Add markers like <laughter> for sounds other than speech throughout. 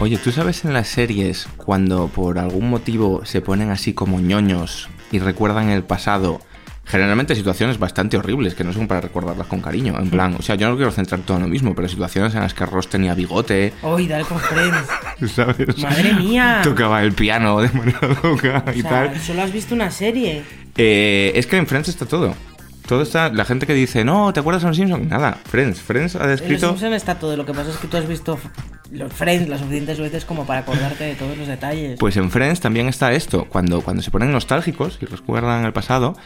Oye, ¿tú sabes en las series cuando por algún motivo se ponen así como ñoños y recuerdan el pasado? Generalmente situaciones bastante horribles que no son para recordarlas con cariño. En plan, o sea, yo no quiero centrar todo en lo mismo, pero situaciones en las que Ross tenía bigote, Uy, dale con Friends. <laughs> ¿sabes? Madre mía. Tocaba el piano de manera loca y O sea, tal. solo has visto una serie. Eh, es que en Friends está todo. Todo está. La gente que dice, no, ¿te acuerdas de los Simpsons? Nada. Friends. Friends ha En Los descrito. Simpson está todo. Lo que pasa es que tú has visto los Friends las suficientes veces como para acordarte de todos los detalles. Pues en Friends también está esto, cuando, cuando se ponen nostálgicos y recuerdan el pasado,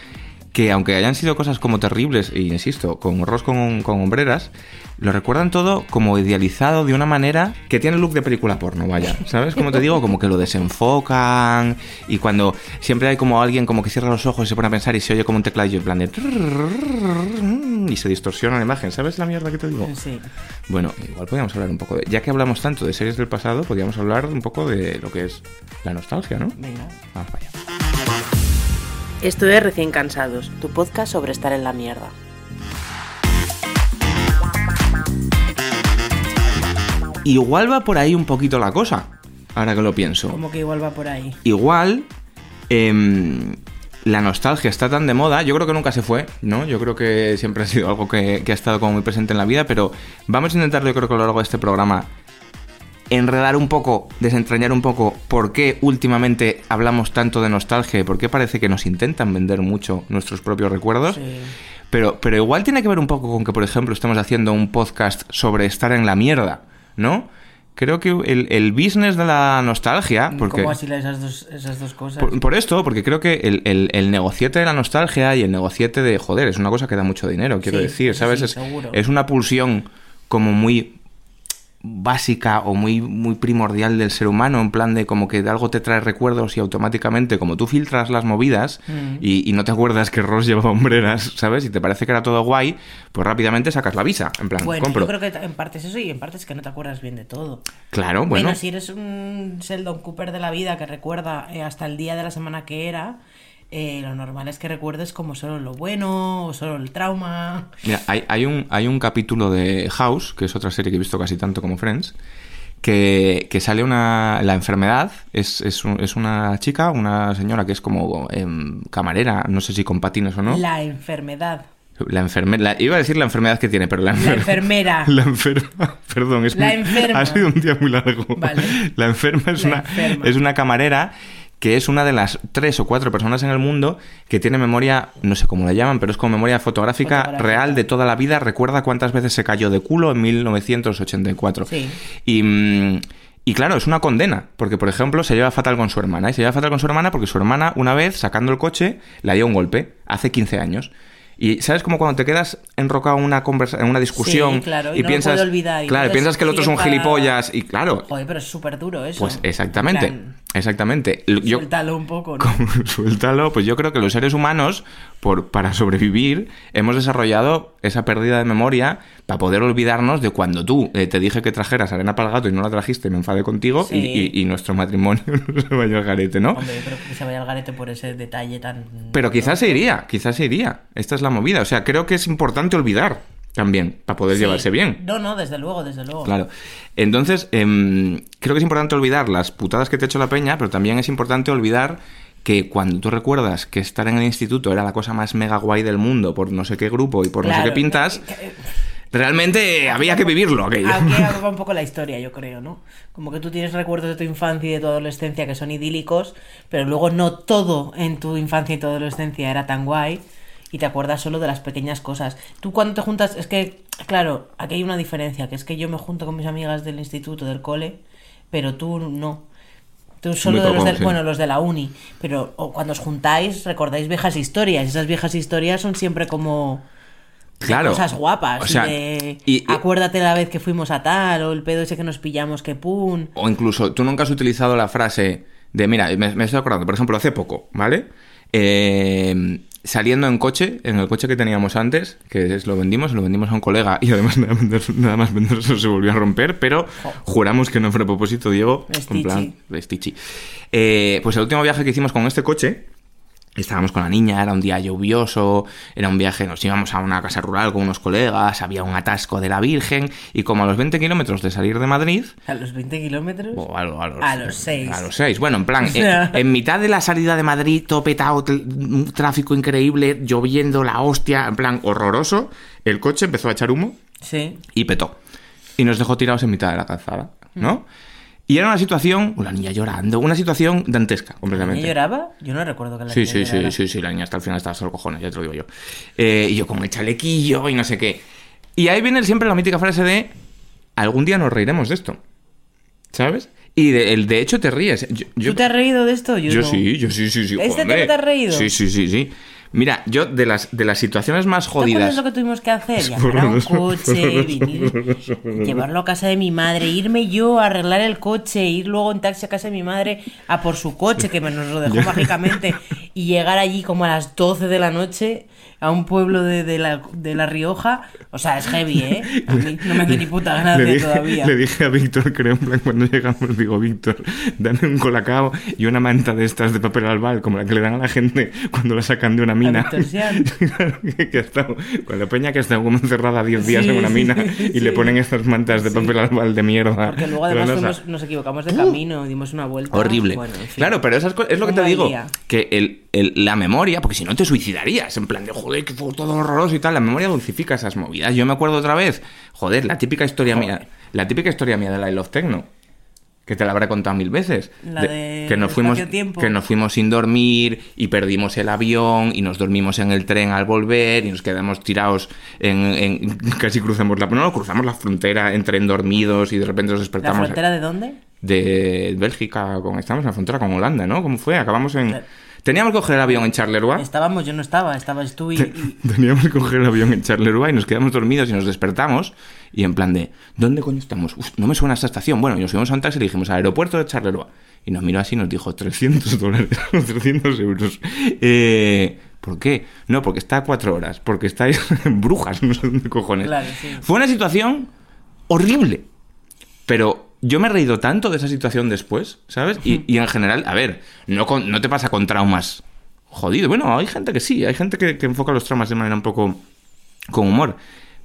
que aunque hayan sido cosas como terribles, e insisto, con Ross con, con hombreras, lo recuerdan todo como idealizado de una manera que tiene look de película porno, vaya. ¿Sabes? Como te digo, como que lo desenfocan y cuando siempre hay como alguien como que cierra los ojos y se pone a pensar y se oye como un tecladillo en plan de... y se distorsiona la imagen. ¿Sabes la mierda que te digo? Sí. Bueno, igual podríamos hablar un poco de... Ya que hablamos tanto de series del pasado, podríamos hablar un poco de lo que es la nostalgia, ¿no? Venga. Vamos para allá. Esto es Recién Cansados, tu podcast sobre estar en la mierda. Igual va por ahí un poquito la cosa, ahora que lo pienso. Como que igual va por ahí. Igual em, la nostalgia está tan de moda, yo creo que nunca se fue, ¿no? Yo creo que siempre ha sido algo que, que ha estado como muy presente en la vida, pero vamos a intentar, yo creo que a lo largo de este programa, enredar un poco, desentrañar un poco por qué últimamente hablamos tanto de nostalgia y por qué parece que nos intentan vender mucho nuestros propios recuerdos. Sí. Pero, pero igual tiene que ver un poco con que, por ejemplo, estamos haciendo un podcast sobre estar en la mierda, ¿no? Creo que el, el business de la nostalgia, porque... ¿Cómo así esas dos, esas dos cosas? Por, por esto, porque creo que el, el, el negociete de la nostalgia y el negociete de, joder, es una cosa que da mucho dinero, quiero Sí, decir, ¿sabes? sí, es, es una pulsión como muy básica o muy, muy primordial del ser humano, en plan de como que de algo te trae recuerdos y automáticamente, como tú filtras las movidas Mm. y, y no te acuerdas que Ross llevaba hombreras, ¿sabes? Y te parece que era todo guay, pues rápidamente sacas la visa, en plan, Bueno, compro. yo creo que en parte es eso y en parte es que no te acuerdas bien de todo. Claro, bueno. Bueno, si eres un Sheldon Cooper de la vida que recuerda eh, hasta el día de la semana que era, eh, lo normal es que recuerdes como solo lo bueno o solo el trauma. Mira, hay, hay un, hay un capítulo de House, que es otra serie que he visto casi tanto como Friends, que, que sale una. La enfermedad es, es, un- es una chica, una señora que es como em, camarera, no sé si con patines o no. La enfermedad. La enfermera. Iba a decir la enfermedad que tiene, pero la, La enfer- enfermera. <laughs> La enferma. Perdón, es La muy- enferma. Ha sido un día muy largo. Vale. La enferma es, La una, enferma. es una camarera que es una de las tres o cuatro personas en el mundo que tiene memoria, no sé cómo la llaman, pero es como memoria fotográfica, Fotográfica. real de toda la vida. Recuerda cuántas veces se cayó de culo en 1984. Sí. Y, mm, y claro, es una condena, porque por ejemplo se lleva fatal con su hermana. Y se lleva fatal con su hermana porque su hermana, una vez sacando el coche, le dio un golpe, hace 15 años. Y sabes como cuando te quedas enrocado en una conversa en una discusión Sí, claro, y y, no lo piensas, olvidar, y claro, piensas que el otro es un gilipollas y claro, Joder, pero es súper duro eso. pues exactamente, plan, exactamente. Yo, Suéltalo un poco, ¿no? <laughs> suéltalo, pues yo creo que los seres humanos, por, para sobrevivir, hemos desarrollado esa pérdida de memoria para poder olvidarnos de cuando tú eh, te dije que trajeras arena para el gato y no la trajiste me enfadé contigo Sí. y, y- y nuestro matrimonio <laughs> no se vaya al garete, ¿no? Hombre, yo creo que se vaya al garete por ese detalle tan... Pero quizás se iría, quizás se iría. Esta es la movida. O sea, creo que es importante olvidar también para poder Sí. llevarse bien. No, no, desde luego, desde luego. Claro. Entonces, em, creo que es importante olvidar las putadas que te ha hecho la peña, pero también es importante olvidar que cuando tú recuerdas que estar en el instituto era la cosa más mega guay del mundo por no sé qué grupo y por no sé qué pintas, que- que- realmente había que vivirlo aquello. Aquí va <laughs> un poco la historia, yo creo, ¿no? Como que tú tienes recuerdos de tu infancia y de tu adolescencia que son idílicos, pero luego no todo en tu infancia y tu adolescencia era tan guay y te acuerdas solo de las pequeñas cosas. Tú cuando te juntas, es que, claro, aquí hay una diferencia, que es que yo me junto con mis amigas del instituto, del cole, pero tú no. Tú solo de los sí. bueno, los de la uni, pero o cuando os juntáis recordáis viejas historias, y esas viejas historias son siempre como de Claro. cosas guapas. O sea, y de, acuérdate la vez que fuimos a tal, o el pedo ese que nos pillamos, que pum. O incluso, tú nunca has utilizado la frase de, mira, me, me estoy acordando, por ejemplo, hace poco, ¿vale? Eh, saliendo en coche, en el coche que teníamos antes, que es, lo vendimos, lo vendimos a un colega y además <laughs> nada, vender- nada más venderlo se volvió a romper, pero juramos que no fue a propósito, Diego. En Stichi. plan, de Stichi. Eh, pues el último viaje que hicimos con este coche, Estábamos con la niña, era un día lluvioso, era un viaje, nos íbamos a una casa rural con unos colegas, había un atasco de la Virgen y como a los 20 kilómetros de salir de Madrid, ¿A los 20 kilómetros? o a, a los, A los seis. A los 6. Bueno, en plan, sea. <laughs> en, en mitad de la salida de Madrid, todo petado, tel- un tráfico increíble, lloviendo, la hostia, en plan horroroso, el coche empezó a echar humo Sí. y petó. Y nos dejó tirados en mitad de la calzada, ¿no? Y era una situación, la niña llorando, una situación dantesca, ¿La completamente. niña lloraba? Yo no recuerdo que la Sí, niña sí, sí, llorara. sí, sí, la niña hasta el final estaba solo cojones, ya te lo digo yo. Eh, y yo con el chalequillo y no sé qué. Y ahí viene siempre la mítica frase de algún día nos reiremos de esto. ¿Sabes? Y de, el, de hecho te ríes. Yo, yo- ¿Tú te has reído de esto? Yo, yo no. sí, yo sí, sí, sí. ¿Este te has reído? Sí, sí, sí, sí. Mira, yo de las, de las situaciones más ¿Te acuerdas jodidas. lo que tuvimos que hacer? <laughs> Llamar a un coche, venir, llevarlo a casa de mi madre, irme yo a arreglar el coche, ir luego en taxi a casa de mi madre a por su coche, que me nos lo dejó <laughs> mágicamente, y llegar allí como a las 12 de la noche a un pueblo de, de la, de La Rioja. O sea, es heavy, ¿eh? A mí no me hace ni puta gracia le dije, todavía. le dije a Víctor, creo, en plan, cuando llegamos, digo, Víctor, dame un colacao y una manta de estas de papel albal, como la que le dan a la gente cuando la sacan de una mina. Víctor Sian. <laughs> Claro, que, que ha estado, con la peña que ha estado como encerrada 10 días Sí, en una sí, mina <laughs> y sí. le ponen estas mantas de papel albal de mierda. Porque luego además fuimos- nos equivocamos de camino, dimos una vuelta. Horrible. Bueno, en fin. Claro, pero esas cosas es lo que te digo. día. Que el, el- la memoria, porque si no te suicidarías, en plan de joder, que fue todo horroroso y tal, la memoria dulcifica esas movidas. Yo me acuerdo otra vez, joder, la típica historia Joder. mía, la típica historia mía de la I Love Techno. Que te la habré contado mil veces. La de que nos fuimos que nos fuimos sin dormir y perdimos el avión y nos dormimos en el tren al volver y nos quedamos tirados en, en- <laughs> casi cruzamos la no cruzamos la frontera en tren dormidos y de repente nos ¿La despertamos frontera de dónde? de Bélgica con estamos en la frontera con Holanda, ¿no? ¿Cómo fue? Acabamos en. Teníamos que coger el avión en Charleroi. Estábamos, yo no estaba, estabas tú y, y- <laughs> Teníamos que coger el avión en Charleroi y nos quedamos dormidos y nos despertamos y en plan de ¿dónde coño estamos? Uf, no me suena esta estación. Bueno, y nos fuimos a un taxi y le dijimos al aeropuerto de Charleroi. Y nos miró así y nos dijo 300 <laughs> dólares, <laughs> 300 euros. Eh, ¿Por qué? No, porque está a cuatro horas, porque estáis brujas, no sé dónde cojones. Claro, sí. Fue una situación horrible. Pero yo me he reído tanto de esa situación después, ¿sabes? Y, y en general, a ver, no, con- no te pasa con traumas jodidos. Bueno, hay gente que sí, hay gente que, que enfoca los traumas de manera un poco con humor.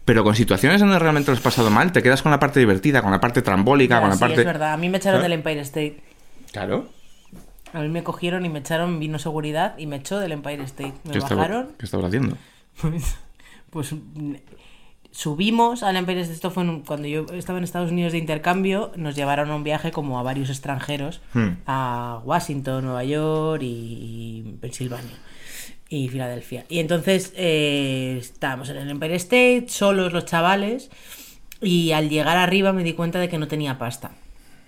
Pero con situaciones donde realmente lo has pasado mal, te quedas con la parte divertida, con la parte trambólica, con la sí, parte... es verdad. A mí me echaron del Empire State. Claro. A mí me cogieron y me echaron, vino seguridad y me echó del Empire State. Me ¿Qué, estaba, bajaron, ¿Qué estabas haciendo? <laughs> pues, subimos al Empire State. Esto fue un- cuando yo estaba en Estados Unidos de intercambio. Nos llevaron a un viaje como a varios extranjeros Hmm. a Washington, Nueva York y Pensilvania y Filadelfia. Y entonces eh, estábamos en el Empire State, solos los chavales. Y al llegar arriba me di cuenta de que no tenía pasta.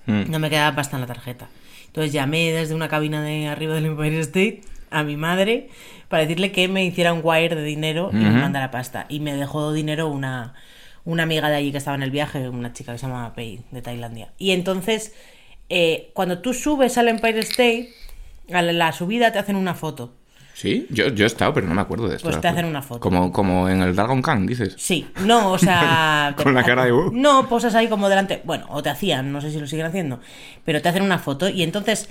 Mm. No me quedaba pasta en la tarjeta. Entonces llamé desde una cabina de arriba del Empire State a mi madre para decirle que me hiciera un wire de dinero y me Ujú. mandara pasta. Y me dejó dinero una, una amiga de allí que estaba en el viaje, una chica que se llama Pei, de Tailandia. Y entonces, eh, cuando tú subes al Empire State, a la, la subida te hacen una foto. Sí, yo, yo he estado, pero no me acuerdo de esto. Pues te hacen una foto. Como, como en el Dragon Khan, dices. Sí, no, o sea... <laughs> Con la cara de, "Uh". No, posas ahí como delante. Bueno, o te hacían, no sé si lo siguen haciendo, pero te hacen una foto y entonces...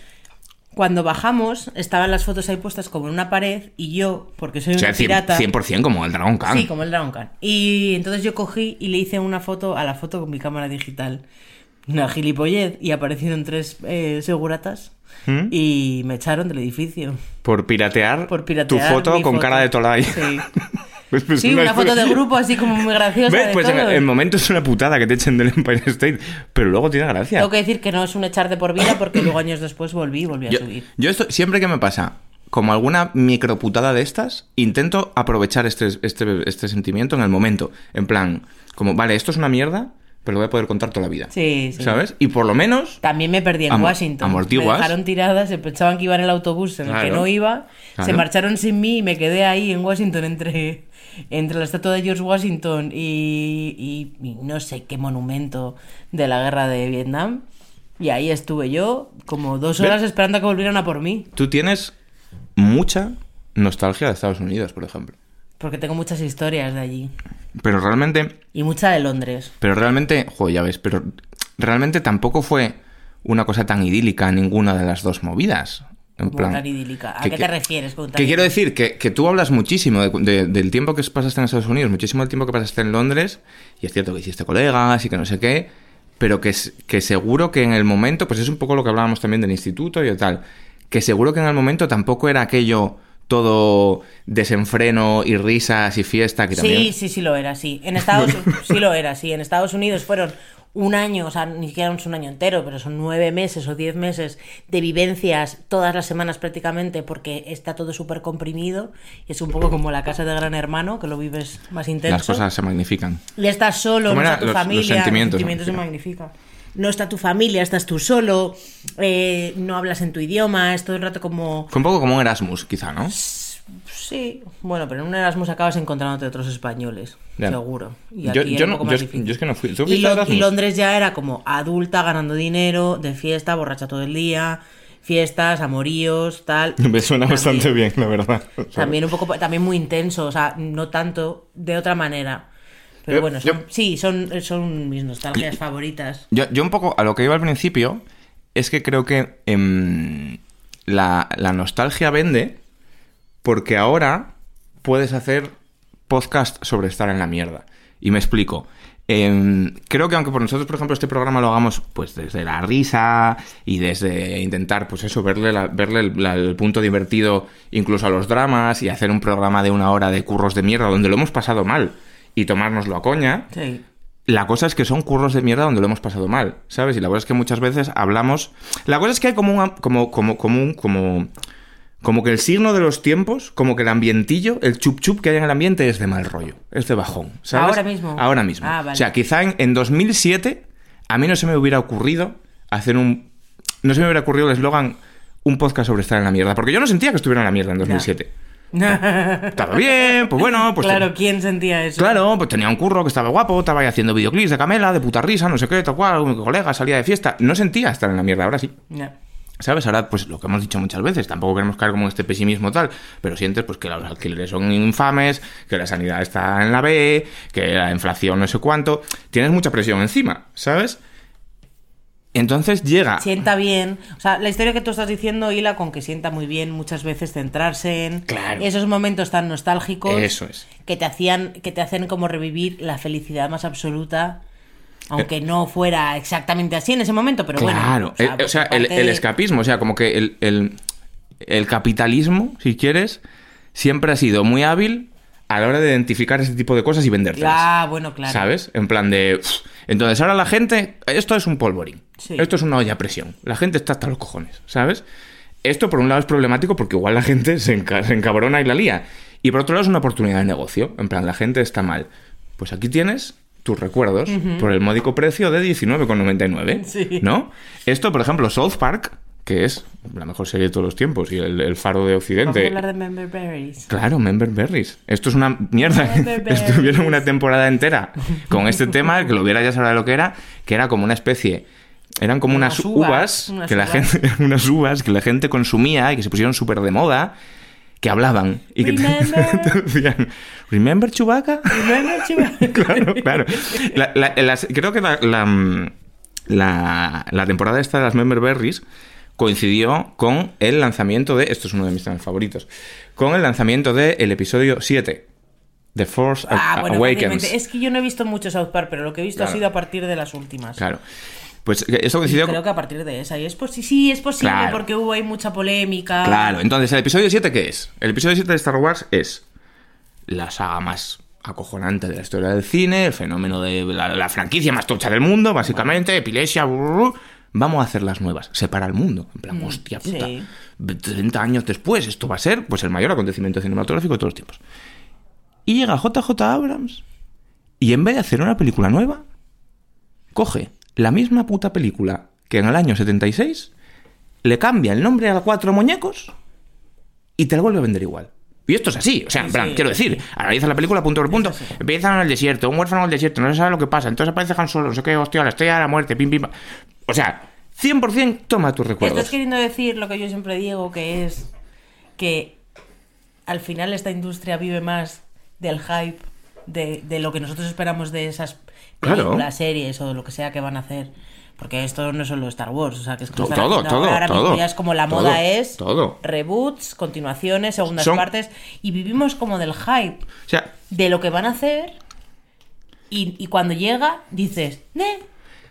Cuando bajamos, estaban las fotos ahí puestas como en una pared y yo, porque soy O sea, un 100%, pirata... 100% como el Dragon Khan. Sí, como el Dragon Khan. Y entonces yo cogí y le hice una foto a la foto con mi cámara digital. Una gilipollez y aparecieron tres eh, seguratas ¿Mm? y me echaron del edificio Por piratear, por piratear tu foto con foto. cara de Tolai. Sí. <laughs> Pues, pues, Sí, una foto de <laughs> grupo así como muy graciosa. ¿Ves? de Pues en el momento es una putada que te echen del Empire State, pero luego tiene gracia. Tengo que decir que no es un echar de por vida porque luego años después volví y volví a Yo, subir. yo esto, siempre que me pasa como alguna microputada de estas, intento aprovechar este, este, este sentimiento en el momento. En plan, como, vale, esto es una mierda, pero lo voy a poder contar toda la vida. Sí, sí. ¿Sabes? Y por lo menos También me perdí en Washington. amortiguas. Me dejaron tiradas, se pensaban que iba en el autobús en el que no iba. Se marcharon sin mí y me quedé ahí en Washington entre, entre la estatua de George Washington y, y- y no sé qué monumento de la guerra de Vietnam. Y ahí estuve yo como dos horas esperando a que volvieran a por mí. tú tienes mucha nostalgia de Estados Unidos, por ejemplo. Porque tengo muchas historias de allí. Pero realmente Y mucha de Londres. Pero realmente, joder, ya ves, pero realmente tampoco fue una cosa tan idílica ninguna de las dos movidas. En plan, tan idílica. ¿A que- qué te refieres con Que quiero decir que, que tú hablas muchísimo de- de- del tiempo que pasaste en Estados Unidos, muchísimo del tiempo que pasaste en Londres, y es cierto que hiciste colegas y que no sé qué, pero que, que seguro que en el momento, pues es un poco lo que hablábamos también del instituto y tal, que seguro que en el momento tampoco era aquello todo desenfreno y risas y fiesta que también... Sí, sí, sí lo era, sí. En Estados <laughs> sí lo era, sí. En Estados Unidos fueron un año, o sea, ni siquiera es un año entero, pero son nueve meses o diez meses de vivencias todas las semanas prácticamente, porque está todo súper comprimido. Y es un poco como la casa de Gran Hermano, que lo vives más intenso. Las cosas se magnifican. Y estás solo, ¿Cómo no está tu Los- los familia. sentimientos se magnifican. No está tu familia, estás tú solo, eh, no hablas en tu idioma, es todo el rato como... Fue un poco como un Erasmus, quizá, ¿no? Sí, bueno, pero en un Erasmus acabas encontrándote otros españoles, seguro. Y Yo- aquí yo no- yo yo es que no fui. ¿Tú Y, Lo-? Londres ya era como adulta, ganando dinero, de fiesta, borracha todo el día, fiestas, amoríos, tal. <laughs> Me suena También- bastante bien, la verdad. <laughs> También un poco, también muy intenso, o sea, no tanto, de otra manera. Pero Yo- bueno, son- sí, son, son mis nostalgias favoritas. Yo, yo un poco a lo que iba al principio es que creo que em, la, la nostalgia vende porque ahora puedes hacer podcast sobre estar en la mierda. Y me explico. Em, creo que aunque por nosotros, por ejemplo, este programa lo hagamos pues desde la risa y desde intentar, pues eso, verle, la- verle el, la- el punto divertido incluso a los dramas y hacer un programa de una hora de curros de mierda donde lo hemos pasado mal y tomárnoslo a coña, Sí. la cosa es que son curros de mierda donde lo hemos pasado mal, ¿sabes? Y la cosa es que muchas veces hablamos. La cosa es que hay como un. como, como, como, como, como que el signo de los tiempos, como que el ambientillo, el chup chup que hay en el ambiente es de mal rollo, es de bajón, ¿sabes? Ahora mismo. Ahora mismo. Ah, vale. O sea, quizá en, en 2007 a mí no se me hubiera ocurrido hacer un. No se me hubiera ocurrido el eslogan un podcast sobre estar en la mierda, porque yo no sentía que estuviera en la mierda en 2007. <laughs> Estaba bien, pues bueno, pues. claro, ¿quién sentía eso? Claro, pues tenía un curro que estaba guapo, estaba ahí haciendo videoclips de Camela, de puta risa, no sé qué, tal cual, un colega salía de fiesta. No sentía estar en la mierda, ahora sí. Ya. ¿Sabes? Ahora, pues lo que hemos dicho muchas veces, tampoco queremos caer como en este pesimismo tal, pero sientes pues que los alquileres son infames, que la sanidad está en la B, que la inflación no sé cuánto. Tienes mucha presión encima, ¿sabes? Entonces llega. Sienta bien. O sea, la historia que tú estás diciendo hila con que sienta muy bien muchas veces centrarse en Claro. esos momentos tan nostálgicos Eso es. que te hacían que te hacen como revivir la felicidad más absoluta aunque no fuera exactamente así en ese momento pero Claro, bueno el- o sea, el, parte el escapismo, o sea, como que el, el- el capitalismo, si quieres, siempre ha sido muy hábil a la hora de identificar ese tipo de cosas y vendértelas. ah bueno claro ¿Sabes? En plan de. "Pff". Entonces ahora la gente. Esto es un polvorín. Sí. Esto es una olla a presión. La gente está hasta los cojones, ¿sabes? Esto por un lado es problemático porque igual la gente se, enca- se encabrona y la lía. Y por otro lado es una oportunidad de negocio. En plan, la gente está mal. Pues aquí tienes tus recuerdos por el módico precio de 19,99. Sí. ¿No? Esto, por ejemplo, South Park, que es la mejor serie de todos los tiempos y el, el faro de Vamos a Occidente. hablar de Member Berries Claro, Member Berries. Esto es una mierda. Berries. Estuvieron una temporada entera con este tema, que lo hubiera ya sabrá lo que era, que era como una especie. Eran como unas, Unas uvas, uvas, unas que la gente, <laughs> unas uvas que la gente consumía y que se pusieron súper de moda, que hablaban y que te, Remember. <laughs> te decían, ¿Remember Chewbacca? Remember, chiva? <laughs> claro, claro. La- la- las- creo que la, la, temporada esta de las Member Berries coincidió con el lanzamiento de. Esto es uno de mis temas favoritos. Con el lanzamiento del episodio 7. The Force ah bueno Awakens. es que yo no he visto mucho South Park pero lo que he visto Claro. ha sido a partir de las últimas Claro. Pues que esto coincidió Creo que a partir de esa. Y es posi- sí, es posible Claro. porque hubo ahí mucha polémica. Claro, entonces, ¿el episodio 7 qué es? El episodio 7 de Star Wars es la saga más acojonante de la historia del cine, el fenómeno de la, la franquicia más tocha del mundo, básicamente, epilepsia, vamos a hacer las nuevas, separa el mundo, en plan, hostia puta, sí. 30 años después, esto va a ser pues el mayor acontecimiento cinematográfico de todos los tiempos. Y llega JJ Abrams y en vez de hacer una película nueva, coge la misma puta película que en el año 76, le cambia el nombre a cuatro muñecos y te la vuelve a vender igual. Y esto es así, o sea, en plan, Sí, quiero decir, analiza la película punto por punto, así. empiezan en el desierto, un huérfano en el desierto, no se sabe lo que pasa, entonces aparece Han Solo, no sé qué, hostia, la estrella de la muerte, pim, pim, pam. O sea, 100% toma tus recuerdos. Estás queriendo decir lo que yo siempre digo, que es que al final esta industria vive más del hype de, de lo que nosotros esperamos de esas Claro. películas, series o de lo que sea que van a hacer. Porque esto no es solo Star Wars, o sea, que es que todo, todo, ahora mismo todo, ya es como la todo, moda es todo. reboots, continuaciones, segundas Son- partes y vivimos como del hype O sea, de lo que van a hacer y, y cuando llega dices, "Ne",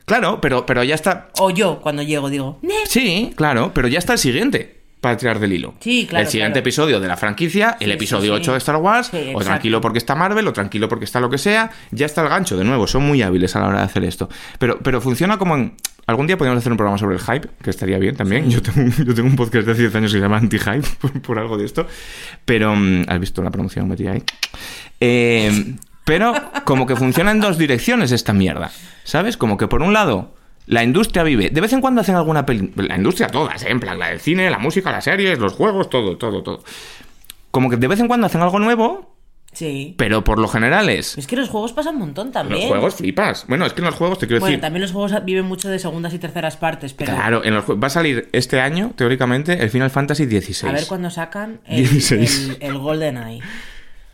claro, pero, pero ya está. o yo cuando llego digo, "Ne". Sí, claro, pero ya está el siguiente para tirar del hilo. Sí, claro, El siguiente claro. episodio de la franquicia, el episodio sí, sí. 8 de Star Wars, o tranquilo porque está Marvel, o tranquilo porque está lo que sea, ya está el gancho, de nuevo, son muy hábiles a la hora de hacer esto. Pero, pero funciona como en... Algún día podríamos hacer un programa sobre el hype, que estaría bien también. Yo, tengo, un- <laughs> yo tengo un podcast de hace 10 años que se llama Anti-Hype, <laughs> por, por algo de esto. Pero, mm, ¿has visto la promoción metí ahí? Eh, pero como que funciona en dos direcciones esta mierda, ¿sabes? Como que por un lado... La industria vive. De vez en cuando hacen alguna peli. La industria todas, ¿eh? En plan, la del cine, la música, las series, los juegos, todo, todo, todo. Como que de vez en cuando hacen algo nuevo, Sí. pero por lo general es. Es que los juegos pasan un montón En también. los juegos flipas. Bueno, es que en los juegos te quiero Bueno, decir. también los juegos viven mucho de segundas y terceras partes, pero Claro, en los va a salir este año, teóricamente, el Final Fantasy XVI. a ver cuándo sacan el, 16. el, el GoldenEye.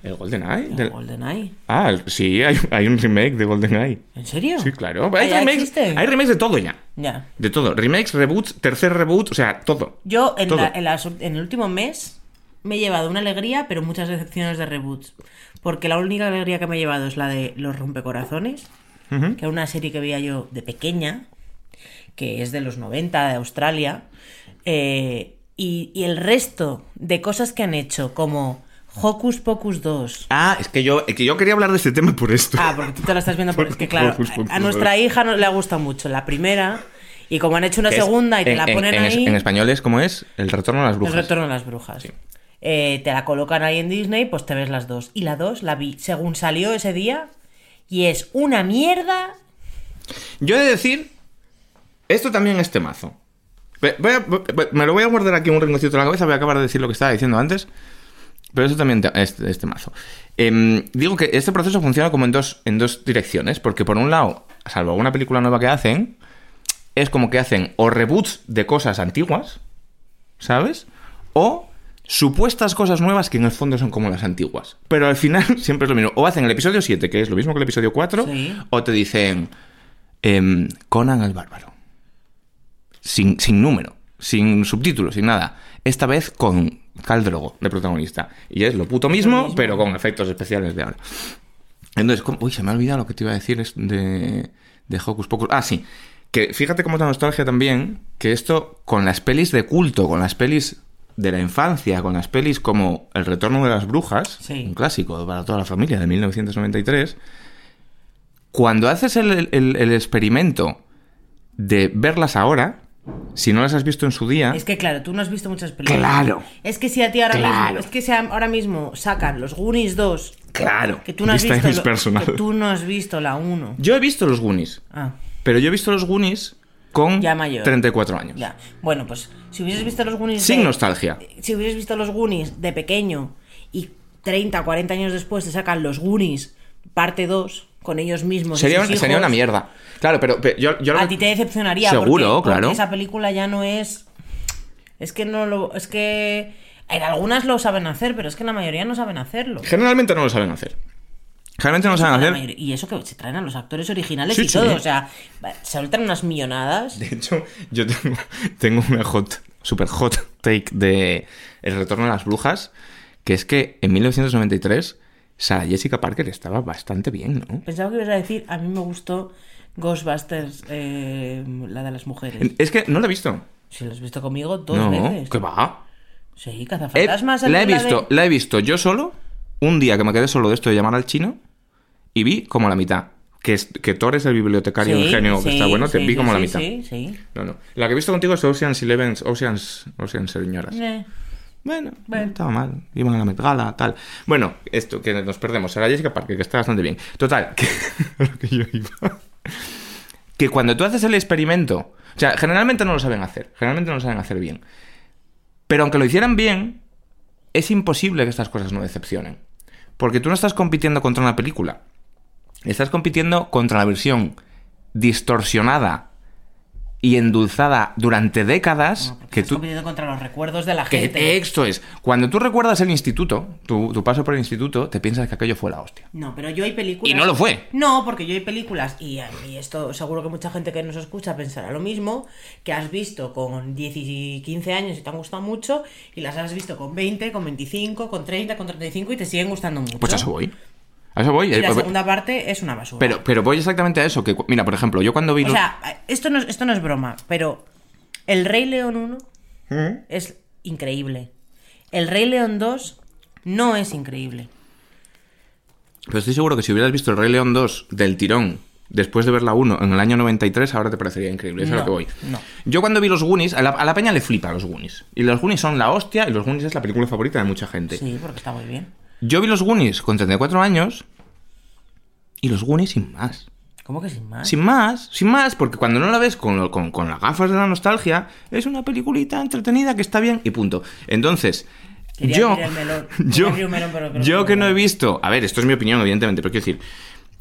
¿El GoldenEye? El Del- GoldenEye. Ah, el- sí, hay, hay un remake de GoldenEye. ¿En serio? Sí, claro. Ah, Hay ¿ya remakes, existe? hay remakes de todo ya. Ya. De todo. Remakes, reboots, tercer reboot, o sea, todo. Yo en, Todo. la- en las- en el último mes me he llevado una alegría, pero muchas decepciones de reboots. Porque la única alegría que me he llevado es la de Los Rompecorazones, que era una serie que veía yo de pequeña, que es de los 90, de Australia. eh, y, y el resto de cosas que han hecho, como Hocus Pocus 2. Ah, es que yo, que yo quería hablar de este tema por esto. Ah, porque tú te la estás viendo por... Es que claro, Hocus Pocus a nuestra 2. hija no le gusta mucho la primera, y como han hecho una Es- segunda y te la en- ponen en, ahí... En español es como es el retorno a las brujas. El retorno de las brujas. Eh, te la colocan ahí en Disney, pues te ves las dos. Y la dos la vi según salió ese día y es una mierda. Yo he de decir, esto también es temazo. Voy a- voy- me lo voy a guardar aquí en un rinconcito de la cabeza, voy a acabar de decir lo que estaba diciendo antes. Pero eso también es, es temazo. Em, digo que este proceso funciona como en dos, en dos direcciones, porque por un lado, salvo alguna película nueva que hacen, es como que hacen o reboots de cosas antiguas, ¿sabes? O supuestas cosas nuevas que en el fondo son como las antiguas. Pero al final <laughs> siempre es lo mismo. O hacen el episodio 7, que es lo mismo que el episodio 4, Sí. o te dicen em, Conan el Bárbaro. Sin, sin número, sin subtítulos, sin nada. Esta vez con Khal Drogo de protagonista. Y es lo puto mismo, mismo. pero con efectos especiales de ahora. Entonces, ¿cómo? uy, se me ha olvidado lo que te iba a decir es de, de Hocus Pocus. Ah, sí. Que fíjate cómo la nostalgia también, que esto con las pelis de culto, con las pelis de la infancia, con las pelis como El Retorno de las Brujas, Sí. un clásico para toda la familia de 1993, cuando haces el, el- el experimento de verlas ahora, si no las has visto en su día, Es que claro, tú no has visto muchas películas. Claro. Es que si a ti ahora Claro. mismo, es que si ahora mismo sacan los Goonies 2, claro, que tú no has vista visto lo- que tú no has visto la 1. Yo he visto los Goonies, Ah, pero yo he visto los Goonies con Ya mayor. 34 años. ya. Bueno, pues si hubieses visto los Goonies Sin de- nostalgia. si hubieses visto los Goonies de pequeño y 30, 40 años después te sacan los Goonies parte 2 con ellos mismos. Sería, sus una mierda. Claro, pero, pero yo, yo A ti te decepcionaría. Seguro, porque, claro. porque esa película ya no es. Es que no lo. Es que. En algunas lo saben hacer, pero es que la mayoría no saben hacerlo. Generalmente no lo saben hacer. Generalmente no lo saben hacer. mayoría- Y eso que se traen a los actores originales Sí, y sí. todo. O sea, se sueltan unas millonadas. De hecho, yo tengo, tengo una hot, super hot take de El retorno de las brujas, que es que en 1993 Sarah Jessica Parker estaba bastante bien, ¿no? Pensaba que ibas a decir, a mí me gustó Ghostbusters, eh, la de las mujeres. Es que no la he visto. Si lo has visto conmigo dos no, veces. que va. Sí, He- cazafantasmas. la he de visto, la he visto yo solo, un día que me quedé solo de esto de llamar al chino, y vi como la mitad. Que, es, que Thor es el bibliotecario Sí, ingenio que sí, está bueno, te sí, vi sí, como la mitad. Sí, sí. No, no. La que he visto contigo es Ocean's Eleven, Ocean's, Ocean's Señoras. Eh, Bueno, Bueno. no estaba mal. Iban a la Met Gala, tal. Bueno, esto, que nos perdemos. Sarah Jessica Parker, que está bastante bien. Total, <laughs> que, lo que yo iba. Que cuando tú haces el experimento... O sea, generalmente no lo saben hacer. Generalmente no lo saben hacer bien. Pero aunque lo hicieran bien, es imposible que estas cosas no decepcionen. Porque tú no estás compitiendo contra una película. Estás compitiendo contra la versión distorsionada y endulzada durante décadas No, que tú... contra los recuerdos de la Que gente. esto es, cuando tú recuerdas el instituto, tu, tu paso por el instituto, te piensas que aquello fue la hostia. No, pero yo hay películas. Y no lo fue. No, porque yo hay películas, y, y esto seguro que mucha gente que nos escucha pensará lo mismo, que has visto con 10 y 15 años y te han gustado mucho, y las has visto con 20, con 25, con 30, con 35 y te siguen gustando mucho. Pues a eso voy. A eso voy. Y la Eh, segunda parte es una basura. Pero, pero voy exactamente a eso. Que, mira, por ejemplo, yo cuando vi... O los- sea, esto no, es- esto no es broma, pero El Rey León 1 ¿Mm? es increíble. El Rey León 2 no es increíble. Pero estoy seguro que si hubieras visto el Rey León 2 del tirón después de ver la 1 en el año 93, ahora te parecería increíble. Eso es a lo que voy. no. Yo cuando vi los Goonies, a la, a la peña le flipa los Goonies. Y los Goonies son la hostia y los Goonies es la película favorita de mucha gente. Sí, porque está muy bien. Yo vi los Goonies con 34 años y los Goonies sin más. ¿Cómo que sin más? Sin más, sin más, porque cuando no la ves con, lo- con, con las gafas de la nostalgia, es una peliculita entretenida que está bien y punto. Entonces, Quería yo, melón. <laughs> yo, melón, pero yo que no he visto, a ver, esto es mi opinión, evidentemente, pero quiero decir,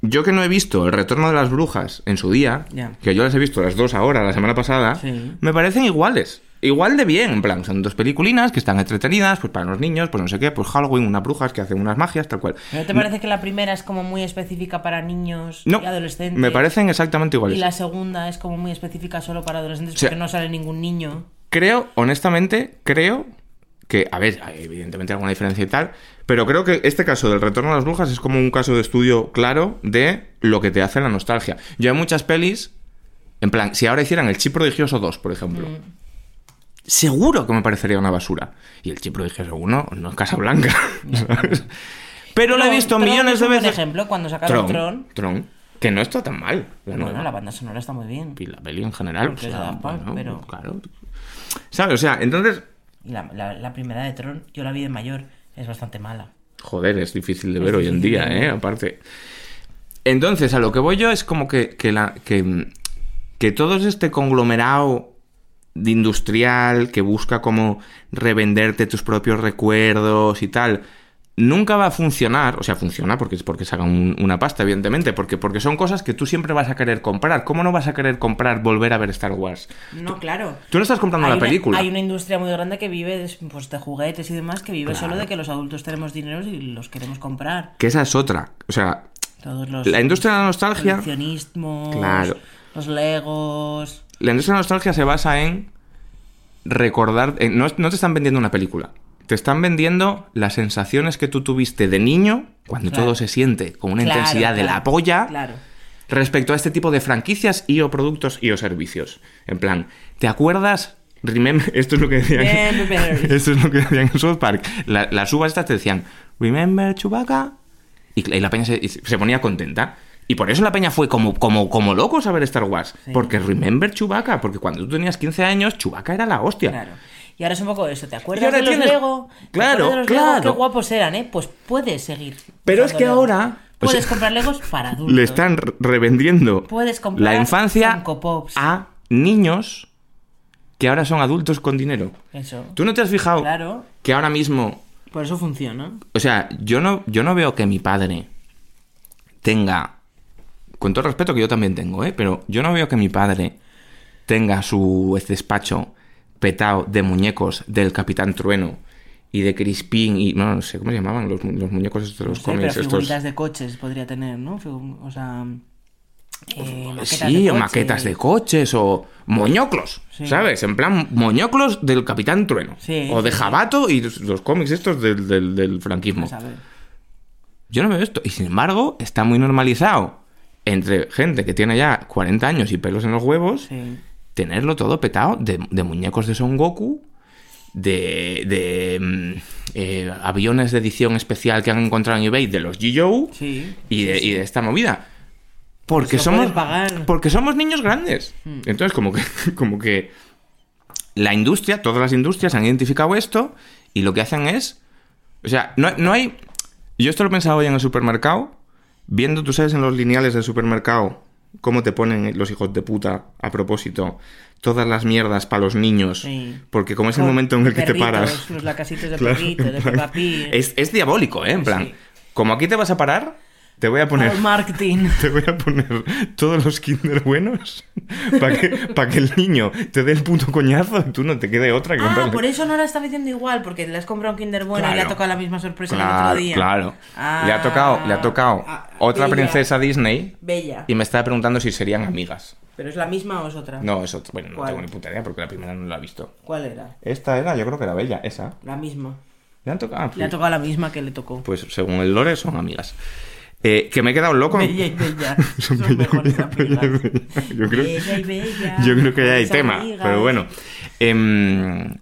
yo que no he visto El Retorno de las Brujas en su día, que yo las he visto las dos ahora, la semana pasada, Sí. me parecen iguales. Igual de bien, en plan, son dos peliculinas que están entretenidas, pues para los niños, pues no sé qué, pues Halloween, unas brujas que hacen unas magias, tal cual. ¿No te parece que la primera es como muy específica para niños No, y adolescentes? me parecen exactamente iguales. Y la segunda es como muy específica solo para adolescentes sea- porque no sale ningún niño. Creo, honestamente, creo que, a ver, hay evidentemente alguna diferencia y tal, pero creo que este caso del retorno a las brujas es como un caso de estudio claro de lo que te hace la nostalgia. Yo hay muchas pelis, en plan, si ahora hicieran el Chip Prodigioso 2, por ejemplo, seguro que me parecería una basura. Y el Chip Prodigioso 1 no es Casablanca, <laughs> <laughs> ¿sabes? Pero lo he visto Tron millones es de veces. ejemplo, cuando sacaron Tron, Tron. Que no está tan mal. La Bueno, nueva. la banda sonora está muy bien. Y la peli en general, bueno, pero- claro. ¿Sabes? O sea, entonces, la, la- la primera de Tron, yo la vi de mayor, es bastante mala. Joder, es difícil de Es ver hoy en día. ¿eh? Aparte. Entonces, a lo que voy yo es como que, que, la, que, que todo este conglomerado de industrial que busca como revenderte tus propios recuerdos y tal, nunca va a funcionar. O sea, funciona porque es porque sacan un- una pasta, evidentemente, porque, porque son cosas que tú siempre vas a querer comprar. ¿Cómo no vas a querer comprar volver a ver Star Wars? No, claro. Tú no estás comprando Hay la una- película. Hay una industria muy grande que vive de, pues, de juguetes y demás, que vive Claro. solo de que los adultos tenemos dinero y los queremos comprar. Que esa es otra. O sea, Todos los la industria de la nostalgia... Claro. los legos. La industria de la nostalgia se basa en recordar. en- no, no te están vendiendo una película. Te están vendiendo las sensaciones que tú tuviste de niño, cuando Claro. todo se siente con una Claro, intensidad de la polla, Claro. respecto a este tipo de franquicias y o productos y o servicios. En plan, ¿te acuerdas? Remember, <laughs> esto es lo que decían. Remember. <laughs> esto es lo que decían en South Park. La- las uvas estas te decían, ¿Remember Chewbacca? Y, y la peña se ponía contenta. Y por eso la peña fue como, como, como locos a ver Star Wars. Sí. Porque Remember Chewbacca. Porque cuando tú tenías 15 años, Chewbacca era la hostia. Claro. Y ahora es un poco eso, ¿te acuerdas de los tienes- Lego? ¿Te Claro, de los Lego? claro. Qué guapos eran, ¿eh? Pues puedes seguir. Pero es que Lego. ahora, o Puedes comprar Legos para <laughs> adultos. Le están re- revendiendo Puedes comprar la infancia a niños que ahora son adultos con dinero. Eso. ¿Tú no te has fijado Claro. que ahora mismo Por eso funciona. O sea, yo no, yo no veo que mi padre tenga, con todo el respeto que yo también tengo, ¿eh? Pero yo no veo que mi padre tenga su despacho petado de muñecos del Capitán Trueno y de Crispin y no, no sé cómo se llamaban los, los muñecos estos de los Sí, pero cómics estos. figuritas de coches podría tener, ¿no? O sea... eh, maquetas Sí, de o maquetas de coches o moñoclos, Sí. ¿sabes? En plan, moñoclos del Capitán Trueno. Sí, o de sí. Jabato y los, los cómics estos del, del- del franquismo. Saber. Yo no veo esto. Y sin embargo, está muy normalizado entre gente que tiene ya 40 años y pelos en los huevos, Sí. tenerlo todo petado de, de muñecos de Son Goku, de, de mm, eh, aviones de edición especial que han encontrado en eBay de los G.I.O. Sí. y, de, y de esta movida. Porque somos, pagar. porque somos niños grandes. Hmm. Entonces, como que, <laughs> como que la industria, todas las industrias han identificado esto y lo que hacen es. O sea, no, no hay. Yo esto lo he pensado hoy en el supermercado, viendo, tú sabes, en los lineales del supermercado, cómo te ponen los hijos de puta a propósito todas las mierdas para los niños. Sí. Porque como es el momento en el que te paras. Los lacasitos de <laughs> Claro, perritos, de Pig. Es, es diabólico, ¿eh? En plan, Sí. como aquí te vas a parar, te voy a poner... Al marketing. <laughs> Te voy a poner todos los Kinder buenos <laughs> para que, pa' que el niño te dé el puto coñazo y tú no te quede otra que Ah, comprarle. por eso no la está diciendo igual, porque le has comprado un Kinder bueno y le ha Claro. tocado la misma sorpresa que el Claro, otro día. claro. Ah, le ha tocado, le ha tocado ah, otra bella, princesa Disney Bella. y me estaba preguntando si serían amigas. ¿Pero es la misma o es otra? No, es otra. Bueno, no ¿Cuál? tengo ni puta idea porque la primera no la he visto. ¿Cuál era? Esta era, yo creo que era Bella, esa. La misma. ¿Le han tocado? Ah, Le ha tocado la misma que le tocó. Pues según el lore son amigas. Eh, que me he quedado loco. Bella y Bella. <laughs> Son bella, mejores bella. Yo creo, Bella y Bella. yo creo que ya hay tema, amigas. pero bueno. Em,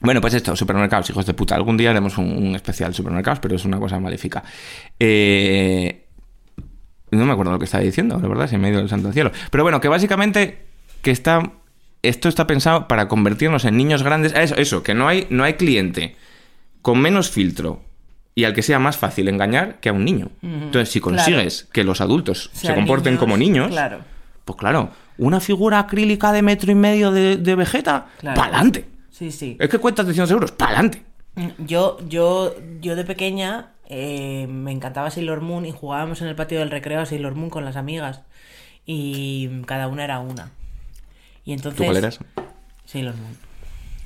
bueno, pues esto, supermercados, hijos de puta. Algún día haremos un, un especial supermercados, pero es una cosa maléfica. Eh, no me acuerdo lo que estaba diciendo, la verdad, se me ha ido el santo cielo. Pero bueno, que básicamente que está esto está pensado para convertirnos en niños grandes. Eso, eso que no hay, no hay cliente con menos filtro y al que sea más fácil engañar que a un niño. Entonces, si Claro. consigues que los adultos se comporten como niños, Claro. pues claro, una figura acrílica de metro y medio de, de Vegeta, Claro. ¡pa'lante! Sí, sí. Es que cuesta 300 euros, ¡pa'lante! Yo, yo, yo de pequeña eh, me encantaba Sailor Moon y jugábamos en el patio del recreo a Sailor Moon con las amigas. Y cada una era una. Y entonces. ¿Tú cuál eras? Sailor Moon.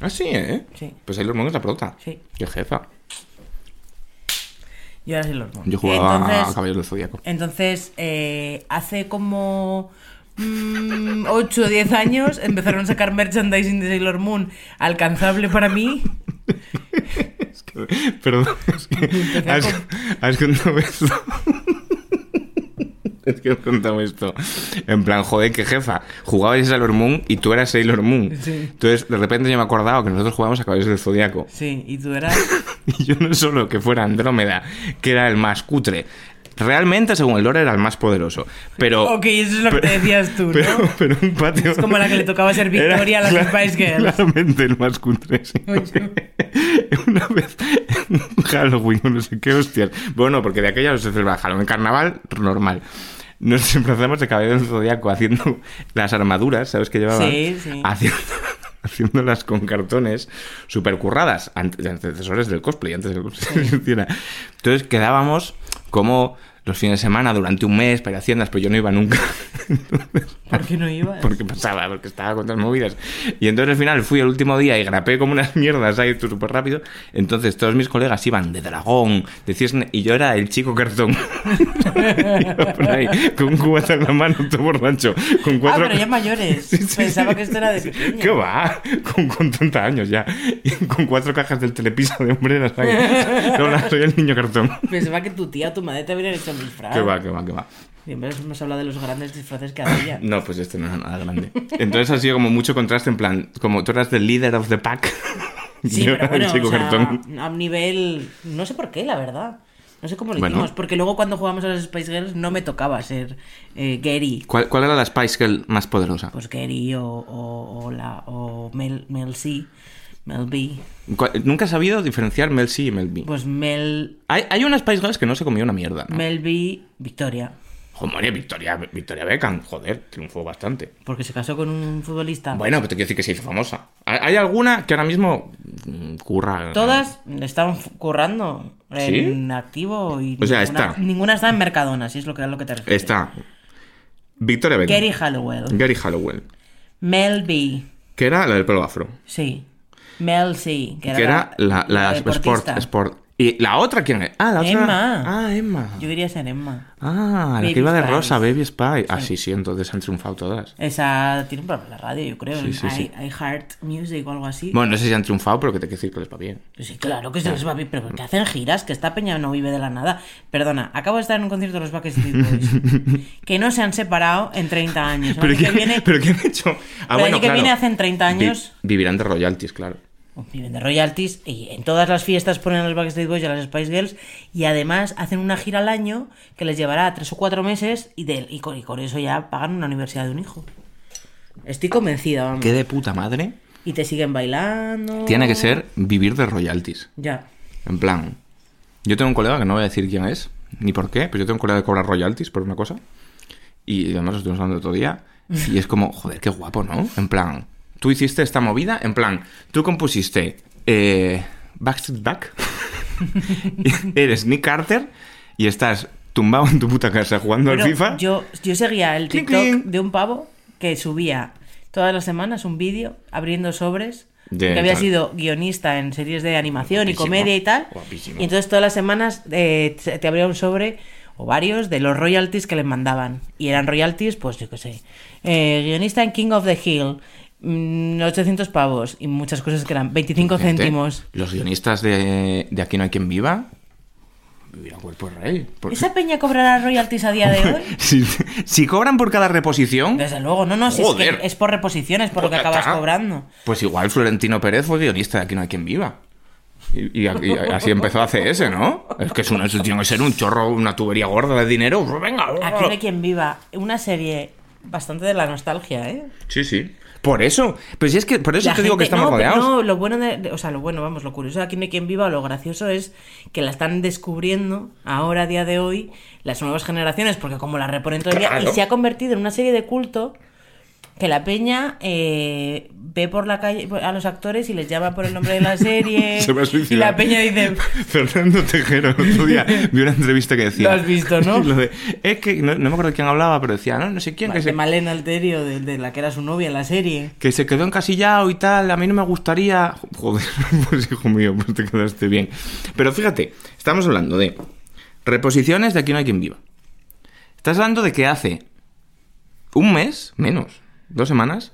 Ah, sí, ¿eh? Sí. Pues Sailor Moon es la prota. Sí. Qué jefa. Yo era Sailor Moon. Yo jugaba a Entonces- Caballeros del Zodíaco. Entonces, eh, hace como 8 o 10 años empezaron a sacar merchandising de Sailor Moon alcanzable para mí. Es que- Perdón, es que has, has contado esto. <laughs> Es que has contado esto. En plan, joder, que jefa. Jugabais a Sailor Moon y tú eras Sailor Moon. Sí. Entonces, de repente yo me he acordado que nosotros jugábamos a Caballeros del Zodíaco. Sí, y tú eras. <laughs> Y yo no solo que fuera Andrómeda, que era el más cutre. Realmente, según el lore, era el más poderoso. Pero. Ok, eso es lo que te decías tú, <laughs> ¿no? Pero, pero un patio. Es como la que le tocaba ser Victoria a las Era Spice Girls. Claramente el más cutre. sí. <laughs> Una vez en Halloween, no sé qué hostias. Bueno, porque de aquella no se celebra Halloween. Carnaval, normal. Nos <laughs> disfrazamos de caballero del zodiaco haciendo las armaduras, ¿sabes qué llevaban? Sí, sí. Haciendo, <laughs> haciéndolas con cartones super curradas, ante- antecesores del cosplay, antes del cosplay <laughs> existiera. Entonces quedábamos como los fines de semana durante un mes para ir a haciendas, pero yo no iba nunca. <laughs> ¿Por qué no ibas? Porque pasaba, porque estaba con todas movidas. Y entonces al final fui el último día y grapé como unas mierdas ahí súper rápido. Entonces todos mis colegas iban de dragón, de cisne, y yo era el chico cartón. Iba <laughs> por ahí, con un cubata en la mano, todo borracho. Con Ah, cuatro... pero ya mayores. Sí, sí, Pensaba sí. que esto era de pequeño. ¿Qué va? Con, con 30 años ya. Y con cuatro cajas del telepisa de hombreras ahí. No, soy el niño cartón. Pensaba que tu tía o tu madre te habrían hecho un disfraz. ¿Qué va, qué va, qué va? Siempre hemos hablado de los grandes disfraces que había. No, pues este no era nada grande. Entonces ha sido como mucho contraste en plan, como tú eras the leader of the pack. Sí, yo pero era bueno, el chico o sea, cartón. a nivel... No sé por qué, la verdad. No sé cómo lo Bueno. hicimos. Porque luego cuando jugamos a las Spice Girls no me tocaba ser eh, Gary. ¿Cuál, cuál era la Spice Girl más poderosa? Pues Gary o, o, o la, o Mel, Mel C. Mel B. ¿Cuál- Nunca he sabido diferenciar Mel C y Mel B. Pues Mel, Hay, hay una Spice Girls que no se comió una mierda. ¿no? Mel B. Victoria. Joder, Victoria, Victoria Beckham, joder, triunfó bastante. Porque se casó con un futbolista. Bueno, pero te quiero decir que se hizo famosa. ¿Hay alguna que ahora mismo mm, curra? Todas estaban f- currando en activo y O sea, ninguna, está. ninguna está en Mercadona, si es lo que, a lo que te refieres. Está Victoria Beckham. Gary Hallowell. Gary Hallowell. Mel B. Que era la del pelo afro. Sí. Mel C. Que era, Que era la, la, Sport, deportista. Sport. ¿Y la otra quién es? Ah, la otra. Emma. Ah, Emma. Yo quería ser Emma. Ah, la que iba de Spice. rosa, Baby Spy. Ah, sí, sí, entonces han triunfado todas. Esa tiene un programa en la radio, yo creo. Sí, en sí, sí. I, Heart Music o algo así. Bueno, no sé si han triunfado, pero que te quiero decir que les va bien. Sí, claro que se les va bien, pero que hacen giras, que esta peña no vive de la nada. Perdona, acabo de estar en un concierto de los Backstreet Boys, <laughs> que no se han separado en 30 años. ¿Pero qué, que viene, ¿Pero qué han hecho? Ah, el bueno, que claro. viene hacen 30 años, Vi- vivirán de royalties, claro. Viven de royalties, y en todas las fiestas ponen a los Backstreet Boys y a las Spice Girls, y además hacen una gira al año que les llevará tres o cuatro meses, y, de, y, con, y con eso ya pagan una universidad de un hijo. Estoy convencida, vamos. Qué de puta madre. Y te siguen bailando. Tiene que ser vivir de royalties. Ya. En plan, yo tengo un colega que no voy a decir quién es, ni por qué, pero yo tengo un colega que cobra royalties por una cosa. Y además lo estuvimos hablando otro día. Y es como, joder, qué guapo, ¿no? En plan, tú hiciste esta movida, en plan, tú compusiste eh, Backstreet Back, <laughs> eres Nick Carter y estás tumbado en tu puta casa jugando Pero al FIFA. Yo, yo seguía el TikTok de un pavo que subía todas las semanas un vídeo abriendo sobres. Que había tal. sido guionista en series de animación y comedia y tal. guapísimo. Y entonces todas las semanas eh, te te abría un sobre o varios de los royalties que les mandaban. Y eran royalties, pues yo qué sé. eh, guionista en King of the Hill. Mm, 800 pavos y muchas cosas que eran 25 Gente, céntimos. Los guionistas de, de Aquí no hay quien viva. Vivir a cuerpo de rey. Por- ¿Esa peña cobrará royalties a día de hoy? Si, si cobran por cada reposición, Desde luego, no, no, si es, que es por reposiciones, por lo que Pues acabas cobrando. pues igual Florentino Pérez fue guionista de Aquí no hay quien viva. Y, y- y así empezó CS, ¿no? Es que es una, tiene que ser un chorro, una tubería gorda de dinero. Pues Venga, Aquí no hay quien viva. Una serie bastante de la nostalgia, ¿eh? Sí, sí. Por eso. Pues si es que por eso La te digo que estamos no, rodeados. No, lo bueno de, O sea, lo bueno, vamos, lo curioso de Aquí no hay quien viva, o lo gracioso es que la están descubriendo ahora, a día de hoy, las nuevas generaciones, porque como la reponen todavía, Claro. y se ha convertido en una serie de culto que la peña eh, ve por la calle a los actores y les llama por el nombre de la serie. <laughs> Se va a y suicidar. la peña dice, <laughs> Fernando Tejero, el otro día vi una entrevista que decía. Lo has visto, ¿no? <laughs> Lo de- es que no, no me acuerdo de quién hablaba, pero decía, no, no sé quién, que de se, Malena Alterio, de, de la que era su novia en la serie. que se quedó encasillado y tal. A mí no me gustaría. Joder, pues hijo mío, pues te quedaste bien. Pero fíjate, estamos hablando de reposiciones de Aquí no hay quien viva. Estás hablando de que hace un mes, menos, dos semanas,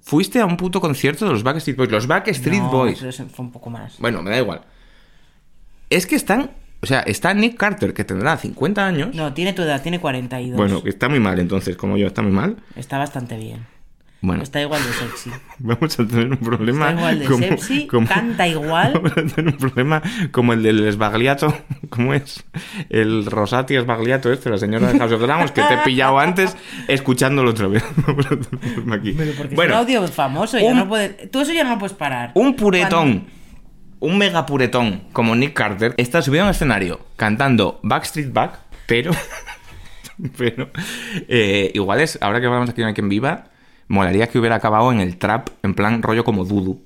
fuiste a un puto concierto de los Backstreet Boys. Los Backstreet No, Boys. pero fue un poco más. Bueno, me da igual. Es que están. O sea, está Nick Carter, que tendrá 50 años. No, tiene tu edad, tiene 42. Bueno, que está muy mal entonces, como yo, está muy mal. Está bastante bien. Bueno, Está igual de sexy. <laughs> vamos a tener un problema. Está igual de como- sexy, <laughs> como- canta igual. <laughs> Vamos a tener un problema como el del Sbagliato. ¿Cómo es? El Rosati Sbagliato, este, la señora de House of Dragons, que te he pillado antes escuchándolo otra vez. Vamos a tener un problema aquí. Pero porque bueno, es un audio famoso, ya no puede... Tú eso ya no lo puedes parar. un puretón. Un mega puretón como Nick Carter está subido a un escenario cantando Backstreet Back, pero. pero. eh, igual es, ahora que hablamos aquí quien viva, molaría que hubiera acabado en el trap, en plan rollo como Dudu.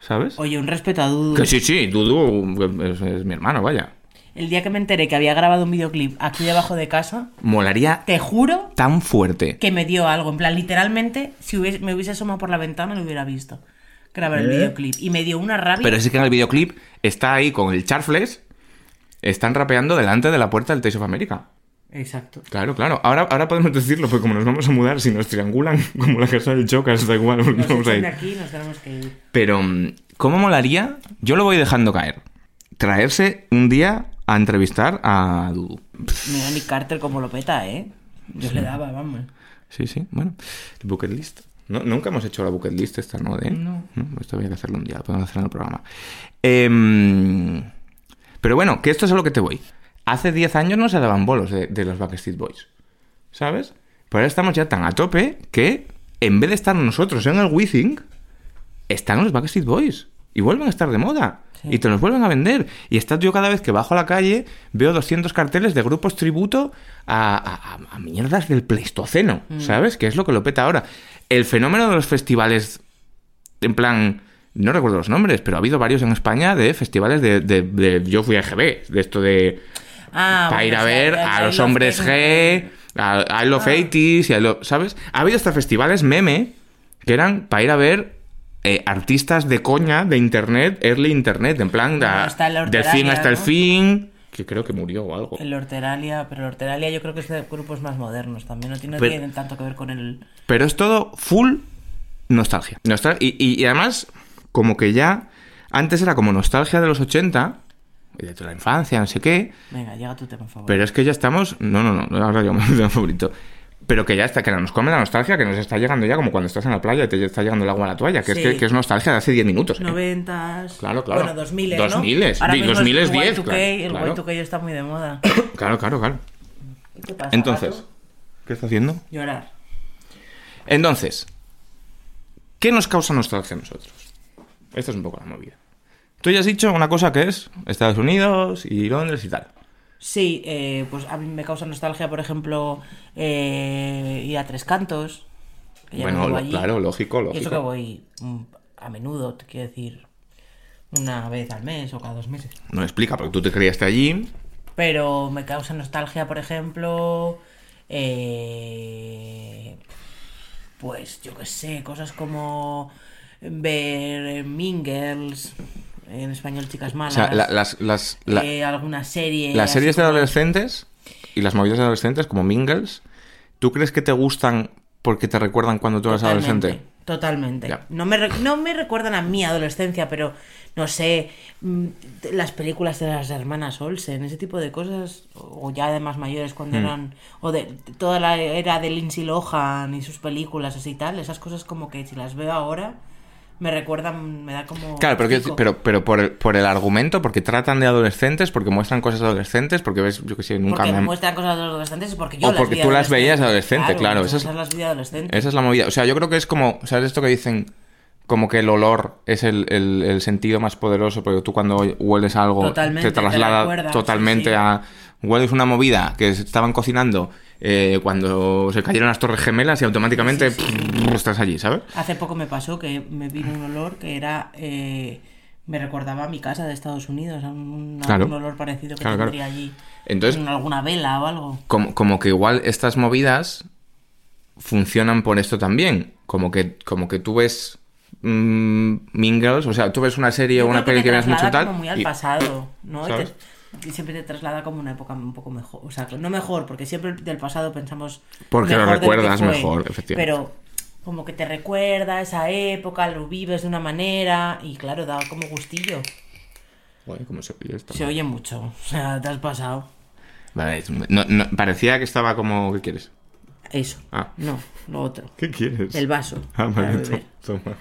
¿Sabes? Oye, un respeto a Dudu. Que sí, sí, Dudu es, es mi hermano, vaya. El día que me enteré que había grabado un videoclip aquí debajo de casa, Molaría te juro tan fuerte. que me dio algo. En plan, literalmente, si hubiese- me hubiese asomado por la ventana, lo hubiera visto. Grabar el videoclip. Y me dio una rabia. Pero es que en el videoclip está ahí con el Charflex, están rapeando delante de la puerta del Taste of America. Exacto. Claro, claro. Ahora, ahora podemos decirlo, porque como nos vamos a mudar, si nos triangulan <laughs> como la casa del Chocas, da igual, nos Nos vamos a echan ir. de aquí nos tenemos que ir. Pero, mm, ¿cómo molaría? Yo lo voy dejando caer. Traerse un día a entrevistar a Dudu. Mira Nick Carter como lo peta, ¿eh? Yo le daba, vamos. Sí, sí, bueno. Bucket list. No, nunca hemos hecho la bucket list esta, ¿no? De, No. Esto había que hacerlo un día, lo podemos hacer en el programa. Em, pero bueno, que esto es a lo que te voy. Hace 10 años no se daban bolos de, de los Backstreet Boys. ¿Sabes? Pero ahora estamos ya tan a tope que en vez de estar nosotros en el WeThink, están los Backstreet Boys. Y vuelven a estar de moda. Sí. Y te los vuelven a vender. Y estás yo cada vez que bajo a la calle, veo 200 carteles de grupos tributo a, a- a- a mierdas del Pleistoceno. ¿Sabes? Que es lo que lo peta ahora. El fenómeno de los festivales, en plan, no recuerdo los nombres, pero ha habido varios en España de festivales de, de- de- yo fui a GB, de esto de Ah, para bueno, ir a ver a los hombres. G, a I Love 80s, y a lo- ¿sabes? Ha habido hasta festivales meme que eran para ir a ver eh, artistas de coña de internet, early internet, en plan da- está el del fin hasta el ¿no? fin, que creo que murió o algo. El Horteralia, pero el Horteralia yo creo que es de grupos más modernos también, no tiene, no Pero- tanto que ver con el... Pero es todo full nostalgia. Nostal- y, y- y además, como que ya antes era como nostalgia de los 80, y de toda la infancia, no sé qué, Venga, llega tu tema favorito. Pero es que ya estamos. No, no, no, ahora yo me mi favorito. Pero que ya está, que nos come la nostalgia, que nos está llegando ya como cuando estás en la playa y te está llegando el agua a la toalla, que, es, Sí. que, que es nostalgia de hace 10 minutos. ¿eh? Noventas... Claro, claro. Bueno, 2000, ¿no? 2000, Ahora di- mismo 2000 es el 10, Y2K, claro, El claro. Y2K está muy de moda. <coughs> Claro, claro, claro. ¿Y qué pasa, Entonces, gato? ¿qué está haciendo? Llorar. Entonces, ¿qué nos causa nostalgia a nosotros? Esto es un poco la movida. Tú ya has dicho una cosa que es Estados Unidos y Londres y tal. Sí, eh, pues a mí me causa nostalgia, por ejemplo, eh, ir a Tres Cantos. que ya no Bueno, allí. claro, lógico, Y eso que lógico. voy mm, a menudo, te quiero decir, una vez al mes o cada dos meses. No explica, porque tú te criaste allí Pero me causa nostalgia, por ejemplo. eh, pues yo qué sé, cosas como ver Girls, en español Chicas O Malas. sea, la- las, las, la- eh, alguna serie. las así series de como- adolescentes y las movidas de adolescentes, como Mingles, ¿tú crees que te gustan porque te recuerdan cuando tú eras adolescente? Totalmente. Ya. No, me, no me recuerdan a mi adolescencia, pero no sé, mm, las películas de las hermanas Olsen, ese tipo de cosas, o ya de más mayores Hmm. cuando eran, o de toda la era de Lindsay Lohan y sus películas así y tal, esas cosas como que si las veo ahora me recuerdan, me da como... Claro, pero, pero, pero por, el, por el argumento, porque tratan de adolescentes, porque muestran cosas adolescentes, porque ves, yo que sé, nunca porque me... muestran cosas adolescentes porque yo O las porque vi tú las veías adolescente, claro, esa es- las vi adolescente. Esa es la movida. O sea, yo creo que es como, ¿sabes esto que dicen? Como que el olor es el, el- el sentido más poderoso, porque tú cuando hueles algo Totalmente, te traslada totalmente sí, sí. a... Hueles una movida que se estaban cocinando eh, cuando se cayeron las torres gemelas y automáticamente pff, estás allí, ¿sabes? Hace poco me pasó que me vino un olor que era. eh, me recordaba a mi casa de Estados Unidos, a un, a Claro. un olor parecido que Claro, claro. tendría allí. Entonces- En alguna vela o algo. Como, como que igual estas movidas funcionan por esto también. Como que, como que tú ves mm, Mean Girls, o sea, tú ves una serie o una peli que te veas mucho tal. como muy al y- pasado, ¿no? Y ¿Sabes? te- y siempre te traslada como una época un poco mejor. O sea, no mejor, porque siempre del pasado pensamos. Porque lo mejor de que recuerdas fue, mejor, efectivamente. Pero como que te recuerda esa época, lo vives de una manera y claro, da como gustillo. Joder, ¿cómo se oye esto? Se oye mucho. O sea, te has pasado. Vale, no- no- parecía que estaba como... ¿Qué quieres? Eso. Ah. No, lo otro. ¿Qué quieres? El vaso. Ah, vale, toma.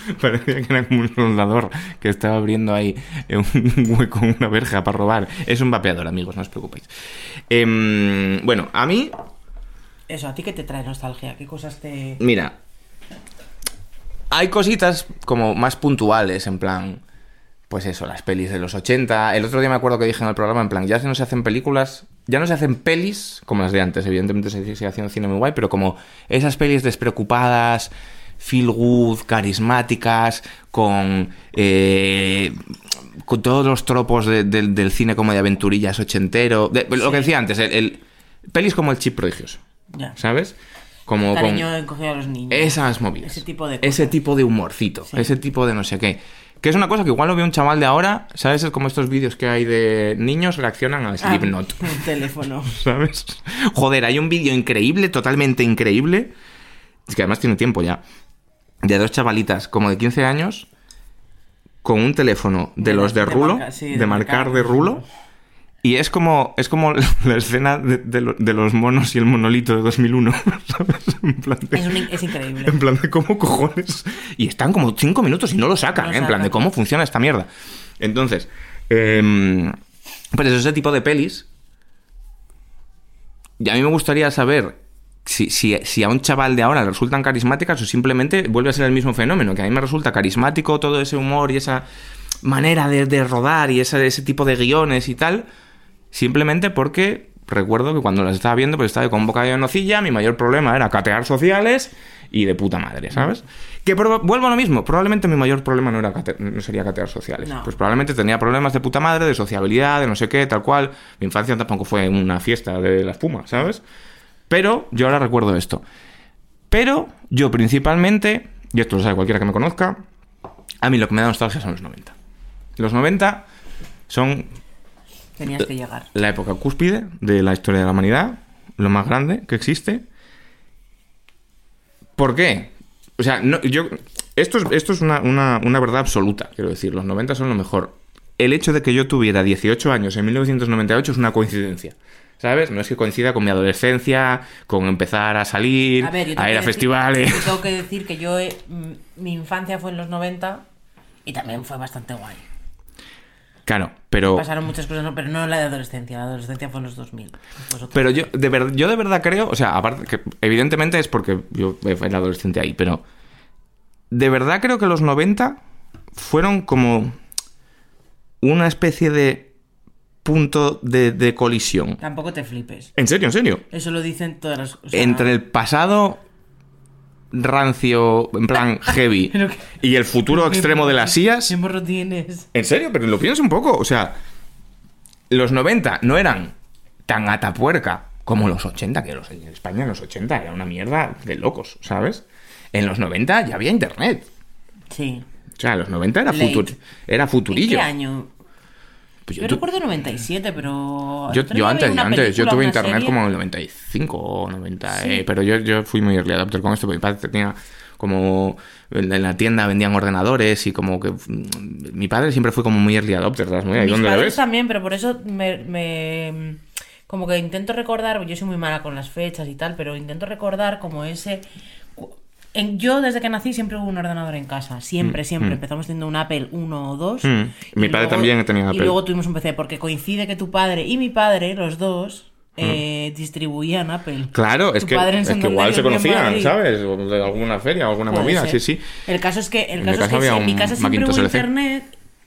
<laughs> Parecía que era como un soldador que estaba abriendo ahí un <laughs> hueco, una verja para robar. Es un vapeador, amigos, no os preocupéis. Em, bueno, a mí, Eso, ¿a ti qué te trae nostalgia? ¿Qué cosas te...? mira, hay cositas como más puntuales, en plan, pues eso, las pelis de los 80. El otro día me acuerdo que dije en el programa, en plan, ya no se hacen películas, ya no se hacen pelis como las de antes, evidentemente se sigue haciendo cine muy guay, pero como esas pelis despreocupadas, feel good, carismáticas, con, eh, con todos los tropos de- del- del cine como de aventurillas ochentero, de- lo que decía antes, el, el- pelis como el chip prodigioso, Ya. ¿sabes? Como con- Cariño encogido a los niños. esas movidas. Ese tipo de Ese cosas. tipo de humorcito. Sí. Ese tipo de no sé qué. Que es una cosa que igual lo ve un chaval de ahora, ¿sabes? Es como estos vídeos que hay de niños reaccionan a Ah, Slipknot. <laughs> Un teléfono. <laughs> ¿Sabes? Joder, hay un vídeo increíble, totalmente increíble. Es que además tiene tiempo ya. De dos chavalitas como de 15 años con un teléfono de, De los de de rulo, marca- sí, de, de marcar marcar. de rulo. Y es como, es como <laughs> la escena de, de lo- de los monos y el monolito de 2001. <laughs> ¿sabes? En plan de- Es, un- es increíble. en plan de cómo cojones. Y están como cinco minutos y no lo sacan, No ¿eh? En plan de cómo funciona esta mierda. Entonces, em, pues ese tipo de pelis. Y a mí me gustaría saber si, si, si a un chaval de ahora le resultan carismáticas o simplemente vuelve a ser el mismo fenómeno. Que a mí me resulta carismático todo ese humor y esa manera de, de rodar y ese, ese tipo de guiones y tal. Simplemente porque recuerdo que cuando las estaba viendo, pues estaba con boca de nocilla, mi mayor problema era catear sociales y de puta madre, ¿sabes? Que vuelvo a lo mismo, probablemente mi mayor problema no, era no sería catear sociales. No. Pues probablemente tenía problemas de puta madre, de sociabilidad, de no sé qué, tal cual. Mi infancia tampoco fue una fiesta de la espuma, ¿sabes? Pero yo ahora recuerdo esto. Pero yo principalmente, y esto lo sabe cualquiera que me conozca, a mí lo que me da nostalgia son los 90. Los 90 son Tenías que llegar. la época cúspide de la historia de la humanidad, lo más grande que existe. ¿Por qué? O sea, no, yo, esto es, esto es una, una- una verdad absoluta, quiero decir, los 90 son lo mejor. El hecho de que yo tuviera 18 años en 1998 es una coincidencia. ¿Sabes? No es que coincida con mi adolescencia, con empezar a salir, A ver, ir a festivales. yo tengo que decir que yo, eh, mm, mi infancia fue en los 90 y también fue bastante guay. Claro, pero... Pasaron muchas cosas, no, pero no la de adolescencia. La adolescencia fue en los 2000. Después otro- Pero yo de, ver- yo de verdad creo, o sea, aparte que evidentemente es porque yo era adolescente ahí, pero de verdad creo que los 90 fueron como una especie de punto de, de colisión. Tampoco te flipes. En serio, en serio. Eso lo dicen todas las o sea, Entre el pasado rancio, en plan <laughs> heavy, que- y el futuro <laughs> extremo de las sillas. ¿Qué morro tienes? En serio, pero lo piensas un poco. O sea, los 90 no eran tan atapuerca como los 80, que los, en España en los 80 era una mierda de locos, ¿sabes? En los 90 ya había internet. Sí. O sea, en los 90 era, futur- era ¿En futurillo. qué año? Pues Yo tu- recuerdo 97, pero... yo, otro yo antes, antes, yo tuve internet serie. como en el 95 o 90, Sí. eh, pero yo, yo fui muy early adopter con esto, porque mi padre tenía como en la tienda vendían ordenadores y como que mm, mi padre siempre fue como muy early adopter, ¿sabes? Muy Mis padres ves. también, pero por eso me, me- Como que intento recordar, yo soy muy mala con las fechas y tal, pero intento recordar como ese... en- yo desde que nací siempre hubo un ordenador en casa, siempre, siempre. Empezamos teniendo un Apple 1 o 2. Mm. Mi padre también tenía Y Apple. luego tuvimos un PC, porque coincide que tu padre y mi padre, los dos, eh, distribuían Apple. Claro, es que, es que igual y se conocían. ¿sabes? De alguna feria o alguna Puede movida, ser. sí, sí. El caso es que, el En caso mi es que casa había en mi casa siempre Macintosh hubo LC. internet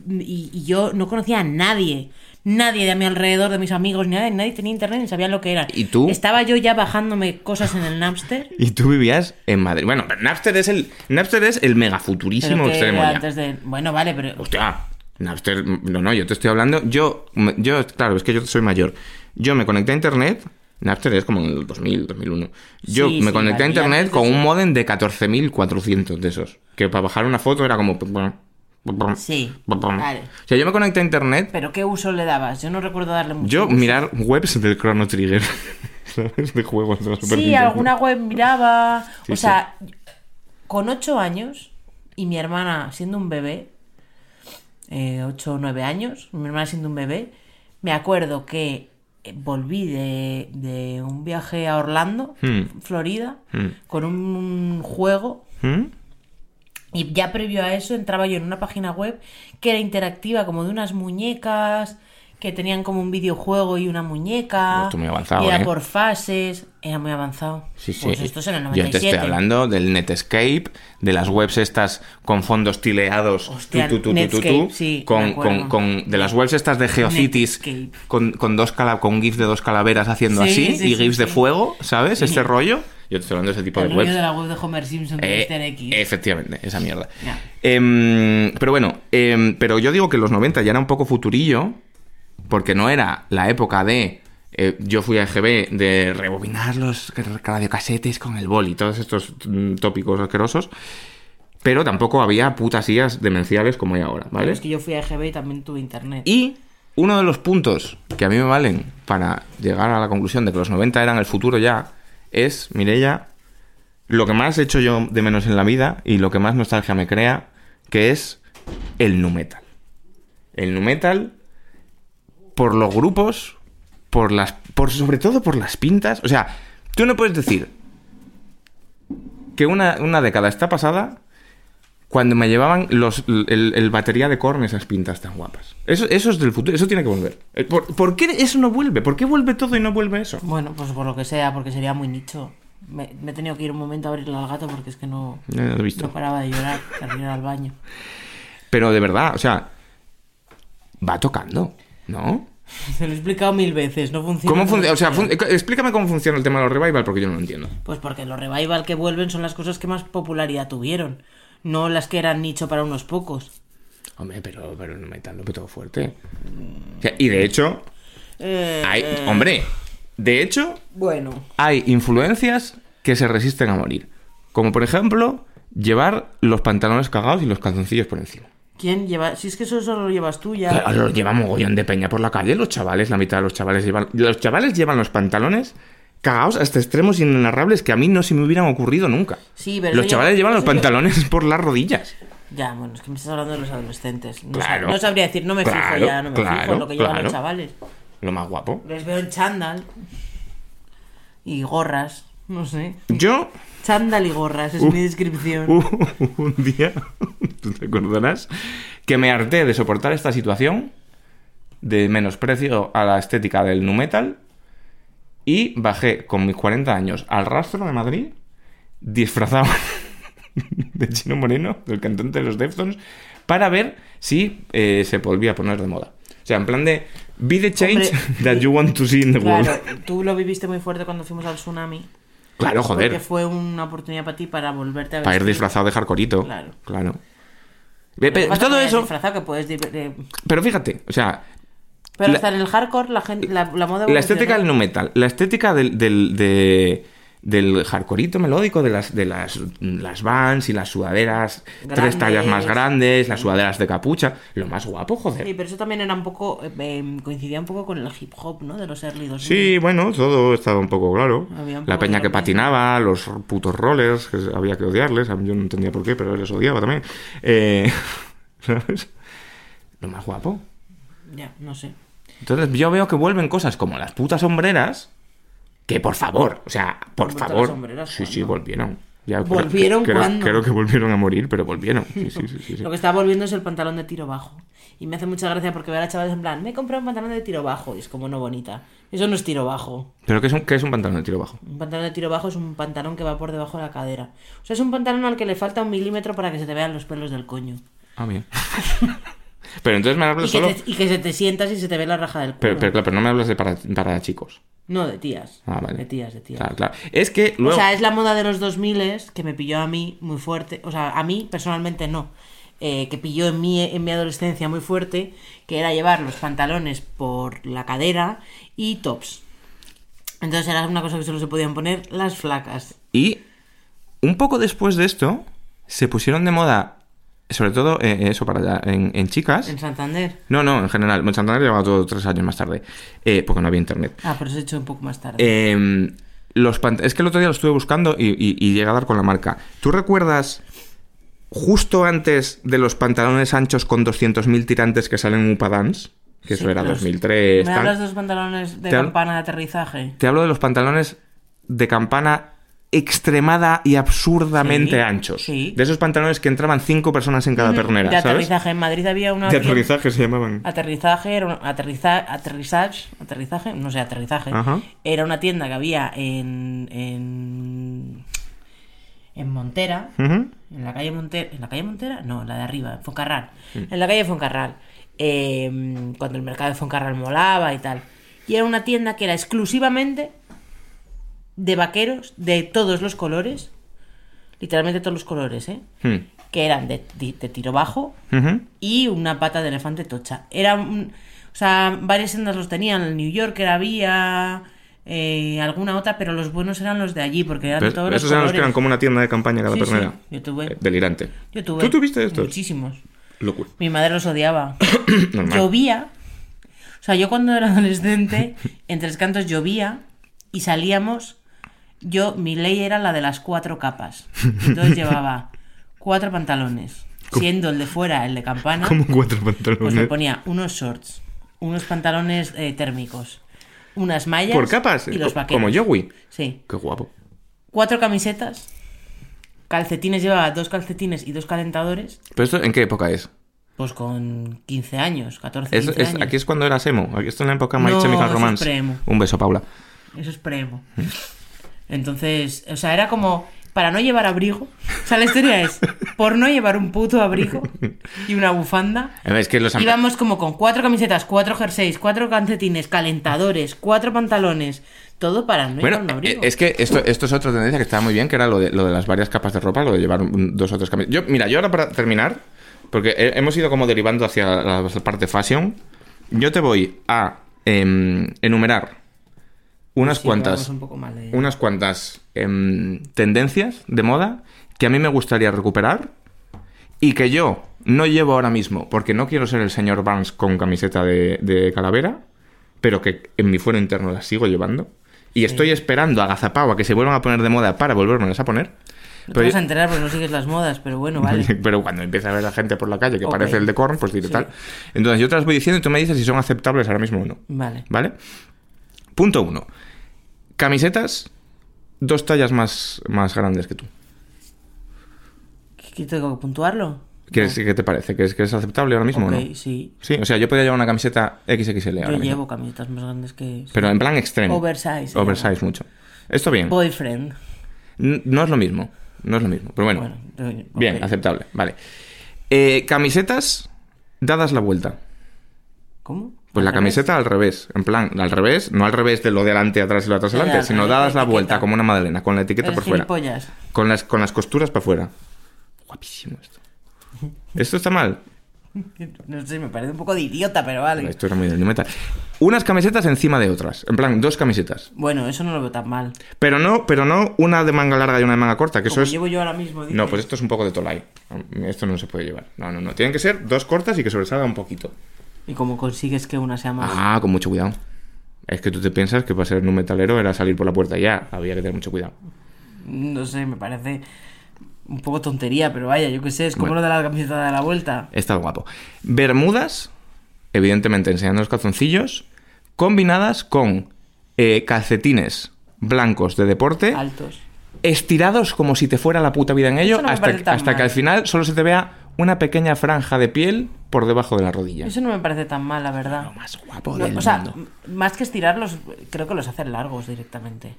y, y yo no conocía a nadie. Nadie de a mi alrededor, de mis amigos, ni nadie, nadie tenía internet ni sabía lo que era. ¿Y tú? Estaba yo ya bajándome cosas en el Napster. Y tú vivías en Madrid. Bueno, pero Napster es el, Napster es el megafuturísimo extremo ya. antes de... Bueno, vale, pero... Hostia, Napster, no, no, yo te estoy hablando, yo, yo, claro, es que yo soy mayor. Yo me conecté a internet, Napster es como en el 2000, 2001. Yo Sí, me sí, conecté a internet con un modem de 14.400 de esos. Que para bajar una foto era como... Sí, O vale. sea, yo me conecté a internet, ¿Pero qué uso le dabas? Yo no recuerdo darle mucho yo uso. mirar webs del Chrono Trigger. <laughs> ¿Sabes? De juegos de la Super Sí, Nintendo. alguna web miraba. Sí, o sea, con 8 años y mi hermana siendo un bebé, 8 o 9 años, mi hermana siendo un bebé, me acuerdo que eh, volví de, de un viaje a Orlando, Hmm. Florida, Hmm. con un juego. ¿Mm? Y ya previo a eso entraba yo en una página web que era interactiva, como de unas muñecas que tenían como un videojuego y una muñeca. Esto muy avanzado, y era ¿eh? por fases. Era muy avanzado. Sí, sí. Pues esto es en el Yo te 97. estoy hablando del Netscape, de las webs estas con fondos tileados, Hostia, tu, tu, Netscape, sí, me con, acuerdo. con, con- de las webs estas de Geocities, con, con dos cala, con GIFs de dos calaveras haciendo Sí, así, sí, y GIFs de fuego, ¿sabes? Este rollo. Yo estoy hablando de ese tipo El de webs. de la web de Homer Simpson de Eh, Mr. X. efectivamente, esa mierda. Em, pero bueno, em, pero yo digo que los 90 ya era un poco futurillo, porque no era la época de. eh, yo fui a EGB de rebobinar los radiocasetes con el boli, todos estos mm, tópicos asquerosos. Pero tampoco había putas IAs demenciales como hay ahora, Pero ¿vale? es que yo fui a EGB y también tuve internet. Y uno de los puntos que a mí me valen para llegar a la conclusión de que los 90 eran el futuro ya es, Mireia, lo que más he hecho yo de menos en la vida y lo que más nostalgia me crea, que es el nu metal. El nu metal por los grupos, por las por sobre todo por las pintas, o sea, tú no puedes decir que una, una década está pasada cuando me llevaban los, el, el batería de corn esas pintas tan guapas. Eso, eso es del futuro, eso tiene que volver. Eh, ¿Por, por qué eso no vuelve? ¿Por qué vuelve todo y no vuelve eso? Bueno, pues por lo que sea, porque sería muy nicho. Me, me he tenido que ir un momento a abrirle al gato porque es que no, lo he visto. no paraba de llorar, ir al baño. Pero de verdad, o sea, va tocando, ¿no? <laughs> Se lo he explicado mil veces, no funciona. ¿Cómo funciona? O sea, fun- explícame cómo funciona el tema de los revival porque yo no lo entiendo. Pues porque los revival que vuelven son las cosas que más popularidad tuvieron, no las que eran nicho para unos pocos. Hombre, pero, pero no metal lo petó fuerte. O sea, y de hecho, Eh, hay, eh, hombre, de hecho, Bueno, hay influencias que se resisten a morir. Como por ejemplo, llevar los pantalones cagados y los calzoncillos por encima. ¿quién lleva? Si es que eso solo lo llevas tú ya. Claro, lo lleva mogollón de peña por la calle, los chavales, la mitad de los chavales llevan. Los chavales llevan los pantalones cagados hasta extremos inenarrables que a mí no se me hubieran ocurrido nunca. Sí, pero los chavales lleva- llevan los pantalones <laughs> por las rodillas. Ya, bueno, es que me estás hablando de los adolescentes. No, Claro. sab- no sabría decir, no me fijo ya, no me fijo en lo que llevan los chavales. Lo más guapo. Les veo en chándal y gorras, no sé. Yo, Chándal y gorras, es mi descripción. uh, un día, <laughs> tú te acordarás, que me harté de soportar esta situación de menosprecio a la estética del nu metal y bajé con mis 40 años al rastro de Madrid disfrazado <laughs> de Chino Moreno, del cantante de los Deftones, para ver si eh, se volvía a poner de moda. O sea, en plan de be the change Hombre, <laughs> that you want to see in the Claro, world. tú lo viviste muy fuerte cuando fuimos al tsunami. Claro, Porque joder. fue una oportunidad para ti para volverte a Para ir disfrazado de hardcoreito. Claro. Claro. Ve- Lo pe- que pasa es que todo eso. que puedes... Pero fíjate, o sea, Pero La- hasta en el hardcore la, gente, la, la moda La estética del nu metal, la estética del, del, de- del hardcoreito melódico, de las, de las, las vans y las sudaderas tres tallas más grandes, las sudaderas de capucha, lo más guapo, joder. Sí, pero eso también era un poco. eh, eh, coincidía un poco con el hip hop, ¿no? De los early 2000. Sí, bueno, todo estaba un poco claro. La peña que patinaba, los putos rollers, que había que odiarles. Yo no entendía por qué, pero les odiaba también. Eh, <laughs> ¿Sabes? Lo más guapo. Ya, no sé. Entonces yo veo que vuelven cosas como las putas sombreras, que por favor, o sea, por ¿Han vuelto favor. las sombreras? Sí, sí, volvieron. Ya, ¿Volvieron creo, creo que volvieron a morir, pero volvieron. Sí, sí, sí, sí, sí. Lo que está volviendo es el pantalón de tiro bajo. Y me hace mucha gracia porque ver a chavales en plan, me he comprado un pantalón de tiro bajo. Y es como no bonita. Eso no es tiro bajo. ¿Pero qué es, un, qué es un pantalón de tiro bajo? Un pantalón de tiro bajo es un pantalón que va por debajo de la cadera. O sea, es un pantalón al que le falta un milímetro para que se te vean los pelos del coño. Ah, bien. <laughs> pero entonces me Y hablas solo... te- y que se te sientas y se te ve la raja del culo. Pero, pero, claro, pero no me hablas de para, para chicos. No, de tías. Ah, vale. De tías, de tías. Claro, claro. Es que luego... O sea, es la moda de los 2000 que me pilló a mí muy fuerte. O sea, a mí personalmente no. Eh, que pilló en mi, en mi adolescencia muy fuerte, que era llevar los pantalones por la cadera y tops. Entonces era una cosa que solo se podían poner las flacas. Y un poco después de esto, se pusieron de moda, sobre todo eh, eso para allá, en, en chicas. En Santander. No, no, en general. En Santander llevaba todo tres años más tarde, eh, porque no había internet. Ah, pero se ha hecho un poco más tarde. Eh, los es que el otro día lo estuve buscando y, y, y llegué a dar con la marca. ¿Tú recuerdas justo antes de los pantalones anchos con 200.000 tirantes que salen en Upadance? Que eso era los- 2003. ¿Me hablas de los pantalones de campana de aterrizaje? Te hablo de los pantalones de campana extremada y absurdamente Sí, anchos. sí. De esos pantalones que entraban cinco personas en cada pernera, de ¿sabes? aterrizaje. En Madrid había una... De aterrizaje se llamaban. Aterrizaje, era un- aterriza, aterrizage, aterrizaje, no sé, aterrizaje. Ajá. Era una tienda que había en, en, en Montera, en la calle Montera, ¿en la calle Montera? No, la de arriba, en Foncarral. Mm. En la calle Foncarral, eh, cuando el mercado de Foncarral molaba y tal. Y era una tienda que era exclusivamente de vaqueros de todos los colores, literalmente todos los colores, ¿eh? Hmm. Que eran de, de- de tiro bajo, y una pata de elefante tocha. Era un- o sea, varias sendas los tenían, el New Yorker había eh, alguna otra, pero los buenos eran los de allí, porque eran ¿Ves? todos los Esos eran los que eran como una tienda de campaña cada Sí, pernera. sí, yo tuve. Eh, delirante. Yo tuve. ¿Tú tuviste estos? Muchísimos. Locura. Mi madre los odiaba. <coughs> Llovía. O sea, yo cuando era adolescente, <laughs> en Tres Cantos llovía y salíamos. Yo, mi ley era la de las cuatro capas. Entonces <laughs> llevaba cuatro pantalones. Siendo el de fuera el de campana. Como cuatro Pues me pantalones. ponía unos shorts, unos pantalones eh, térmicos, unas mallas Por capas, y los vaqueros. como Joey. Sí. Qué guapo. Cuatro camisetas, calcetines, llevaba dos calcetines y dos calentadores, ¿Pero esto en qué época es? pues con 15 años, 14, Es- 15 es- años. aquí es cuando eras emo. Aquí está en la época My No, Chemical eso es Romance. pre-emo. Un beso, Paula. Eso es premo. <laughs> Entonces, o sea, era como para no llevar abrigo. O sea, la historia es por no llevar un puto abrigo y una bufanda. Es que los Íbamos como con cuatro camisetas, cuatro jerseys, cuatro calcetines, calentadores, cuatro pantalones, todo para no Bueno, llevar un eh, abrigo. es que esto, esto es otra tendencia que estaba muy bien, que era lo de, lo de las varias capas de ropa, lo de llevar un- dos o tres camisetas. Yo, mira, yo ahora para terminar, porque he- hemos ido como derivando hacia la, parte fashion, yo te voy a em, enumerar unas Sí, cuantas, un poco mal de- unas cuantas em, tendencias de moda que a mí me gustaría recuperar y que yo no llevo ahora mismo, porque no quiero ser el señor Vance con camiseta de, de calavera, pero que en mi fuero interno las sigo llevando. Y estoy esperando agazapado a que se vuelvan a poner de moda para volvérmelas a poner. No te Pero, vas a enterar porque no sigues las modas, pero bueno, vale. <laughs> pero cuando empieza a ver a gente por la calle que parece el de Korn, pues diré Sí. tal. Entonces yo te las voy diciendo y tú me dices si son aceptables ahora mismo o no. Vale. ¿Vale? Punto uno. Camisetas dos tallas más, más grandes que tú. ¿Qué tengo que puntuarlo? ¿Qué, es- qué te parece? ¿Que es, que es aceptable ahora mismo o no? sí. Sí, o sea, yo podría llevar una camiseta XXL ahora Yo llevo camisetas más grandes que... Pero en plan extremo. Oversize, Oversize mucho. Esto bien. Boyfriend. No es lo mismo. No es lo mismo. Pero bueno. Bien, aceptable. Vale. Eh, camisetas dadas la vuelta. ¿Cómo? Pues la camiseta al revés. En plan, al revés. No al revés de lo de adelante, atrás y lo de atrás, adelante. Sino dadas la vuelta como una magdalena. Con la etiqueta por fuera. Con las, con las costuras para afuera. Guapísimo esto. <laughs> ¿Esto está mal? No sé, me parece un poco de idiota, pero vale. Esto era muy del Metal. Unas camisetas encima de otras. En plan, dos camisetas. Bueno, eso no lo veo tan mal. Pero no, pero no una de manga larga y una de manga corta, que eso es. llevo yo ahora mismo. No, dices. pues esto es un poco de Tolai. Esto no se puede llevar. No, no, no. Tienen que ser dos cortas y que sobresalga un poquito. ¿Y cómo consigues que una sea más? Ah, con mucho cuidado. Es que tú te piensas que para ser un metalero era salir por la puerta ya. Había que tener mucho cuidado. No sé, me parece un poco tontería, pero vaya, yo qué sé, es como Bueno. lo de la camiseta de la vuelta. Está guapo. Bermudas, evidentemente enseñando los calzoncillos, combinadas con eh, calcetines blancos de deporte, Altos. estirados como si te fuera la puta vida en ello, no hasta, hasta que al final solo se te vea una pequeña franja de piel por debajo de la rodilla. Eso no me parece tan mal, la verdad. Lo más guapo No, del o sea, mundo. más que estirarlos, creo que los hacen largos directamente.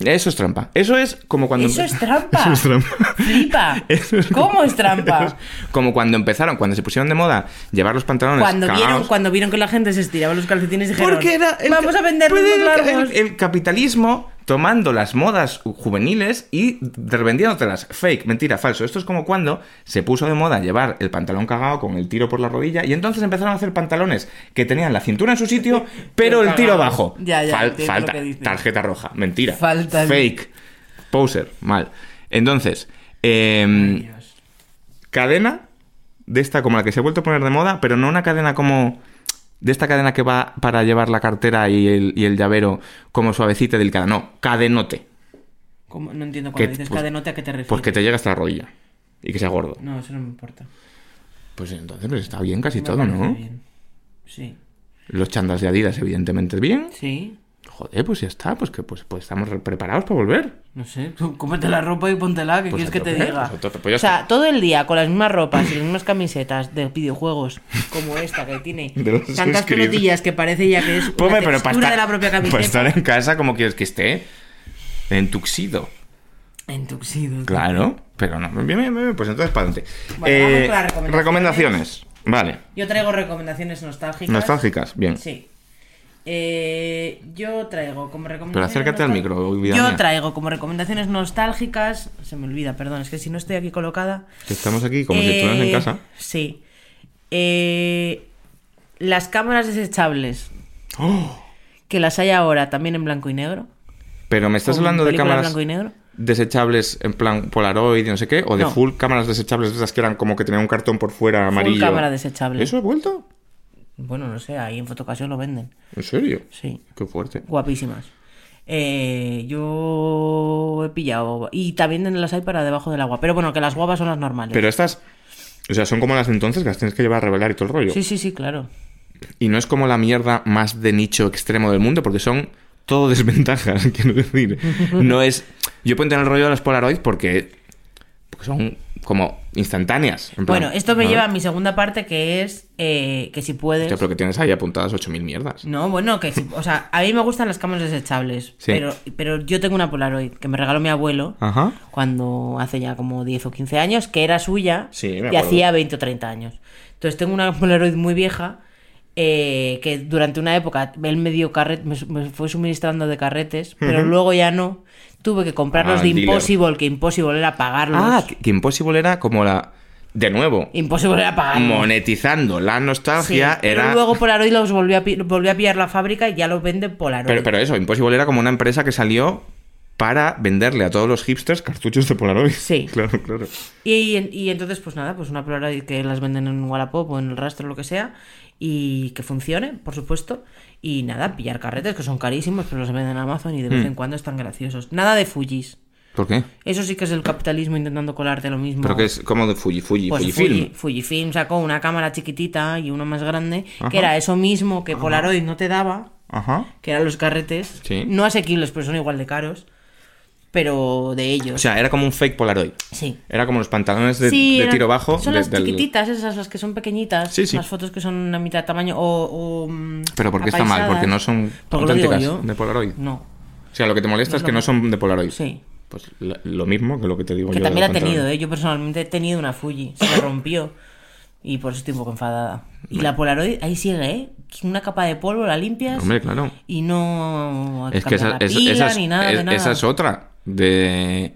Eso es trampa. Eso es como cuando... Eso es trampa. <laughs> Eso es trampa. Flipa. <laughs> Eso es- ¿Cómo es trampa? Como cuando empezaron, cuando se pusieron de moda llevar los pantalones Cuando vieron, cuando vieron que la gente se estiraba los calcetines dijeron, Porque era el vamos a más el- largos. El, el capitalismo tomando las modas juveniles y revendiéndotelas. Fake, mentira, falso. Esto es como cuando se puso de moda llevar el pantalón cagado con el tiro por la rodilla y entonces empezaron a hacer pantalones que tenían la cintura en su sitio, <laughs> pero el tiro abajo. Ya, ya, Fal- falta. Tarjeta roja. Mentira. Falta Fake. Poser. Mal. Entonces, em, cadena de esta como la que se ha vuelto a poner de moda, pero no una cadena como de esta cadena que va para llevar la cartera y el, y el llavero como suavecita delicada. No, cadenote. ¿Cómo? No entiendo cuando Que, dices pues- cadenote a qué te refieres. Pues que te llega hasta la rodilla y que sea gordo. No, eso no me importa. Pues entonces pues está bien casi Me todo, ¿no? bien. Sí. Los chandas de Adidas, evidentemente, bien. Sí. Joder, pues ya está, pues que pues, pues estamos re- preparados para volver. No sé, tú cómete la ropa y póntela, ¿qué Pues quieres que te diga? pues pues o sea, está. todo el día con las mismas ropas y las mismas camisetas de videojuegos, como esta que tiene <laughs> tantas pelotillas que parece ya que es una Ponme, pero para textura estar, de la propia camiseta. para estar en casa, como quieres que esté? En tuxido. En tuxido. Claro, pero no. Bien, bien, bien, pues entonces para adelante. Bueno, vamos con las recomendaciones. recomendaciones. Vale. Yo traigo recomendaciones nostálgicas. Nostálgicas, bien. Sí. Eh, yo traigo como recomendaciones. Pero acércate al micro, Yo mía. traigo como recomendaciones nostálgicas. Se me olvida, perdón, es que si no estoy aquí colocada. Estamos aquí como si estuvieras en Eh, casa. Sí. Eh, las cámaras desechables, ¡Oh! que las hay ahora también en blanco y negro. Pero me estás hablando de cámaras blanco y negro. desechables en plan Polaroid y no sé qué, o de No. full cámaras desechables de esas que eran como que tenían un cartón por fuera amarillo. cámara desechable. ¿Eso ha vuelto? Bueno, no sé, ahí en fotocasión lo venden. ¿En serio? Sí. Qué fuerte. Guapísimas. Eh, yo he pillado. Y también las hay para debajo del agua. Pero bueno, que las guapas son las normales. Pero estas, o sea, son como las de entonces que las tienes que llevar a revelar y todo el rollo. Sí, sí, sí, claro. Y no es como la mierda más de nicho extremo del mundo, porque son todo <laughs> desventajas, <laughs> quiero decir. No es. Yo puedo tener el rollo de las Polaroid porque, porque son como instantáneas. en plan, Bueno, esto me ¿no? lleva a mi segunda parte, que es eh, que si puedes. Hostia, pero que tienes ahí apuntadas 8.000 mierdas. No, bueno, que si- o sea, a mí me gustan las cámaras desechables, Sí. pero, pero yo tengo una Polaroid que me regaló mi abuelo Ajá. cuando hace ya como 10 o 15 años, que era suya Sí, y hacía 20 o 30 años. Entonces tengo una Polaroid muy vieja eh, que durante una época él me dio carret, me, me fue suministrando de carretes, pero luego ya no. Tuve que comprarlos Ah, de el dealer. Impossible, que Impossible era pagarlos. Ah, que, Impossible era como la. De nuevo, Impossible era pagarlos. monetizando la Sí, nostalgia pero era. luego Polaroid los volvió a, volvió a pillar la fábrica y ya los vende Polaroid. Pero, pero eso, Impossible era como una empresa que salió para venderle a todos los hipsters cartuchos de Polaroid. Sí. <laughs> Claro, claro. Y, y entonces, pues nada, pues una Polaroid que las venden en Wallapop o en el rastro, lo que sea, y que funcione, por supuesto. Y nada, pillar carretes que son carísimos, pero los venden en Amazon y de vez en cuando están graciosos. Nada de Fujis. ¿Por qué? Eso sí que es el capitalismo intentando colarte lo mismo. Pero que es como de Fuji, Fuji, Pues Fujifilm. Fuji- Fujifilm sacó una cámara chiquitita y una más grande, Ajá. que era eso mismo que Polaroid no te daba, Ajá. que eran los carretes. Sí. No asequibles, pero son igual de caros. Pero de ellos. O sea, era como un fake Polaroid. sí. Era como los pantalones de, Sí, de eran- tiro bajo. Son de- las del- chiquititas, esas, las que son pequeñitas. Sí, sí. Las fotos que son a mitad de tamaño o. o, mm, Pero ¿por qué está mal? Porque no son Porque auténticas de Polaroid. No. O sea, lo que te molesta No es es que no son de Polaroid. Sí. Pues lo mismo que lo que te digo Que yo. también de he los tenido. ¿eh? Yo personalmente he tenido una Fuji. Se me rompió. Y por eso estoy un poco enfadada. Y la Polaroid ahí sigue, ¿eh? Una capa de polvo, la limpias. Hombre, claro. Y no. Es que esa, es- esa es, ni nada es- de nada. esa es otra. De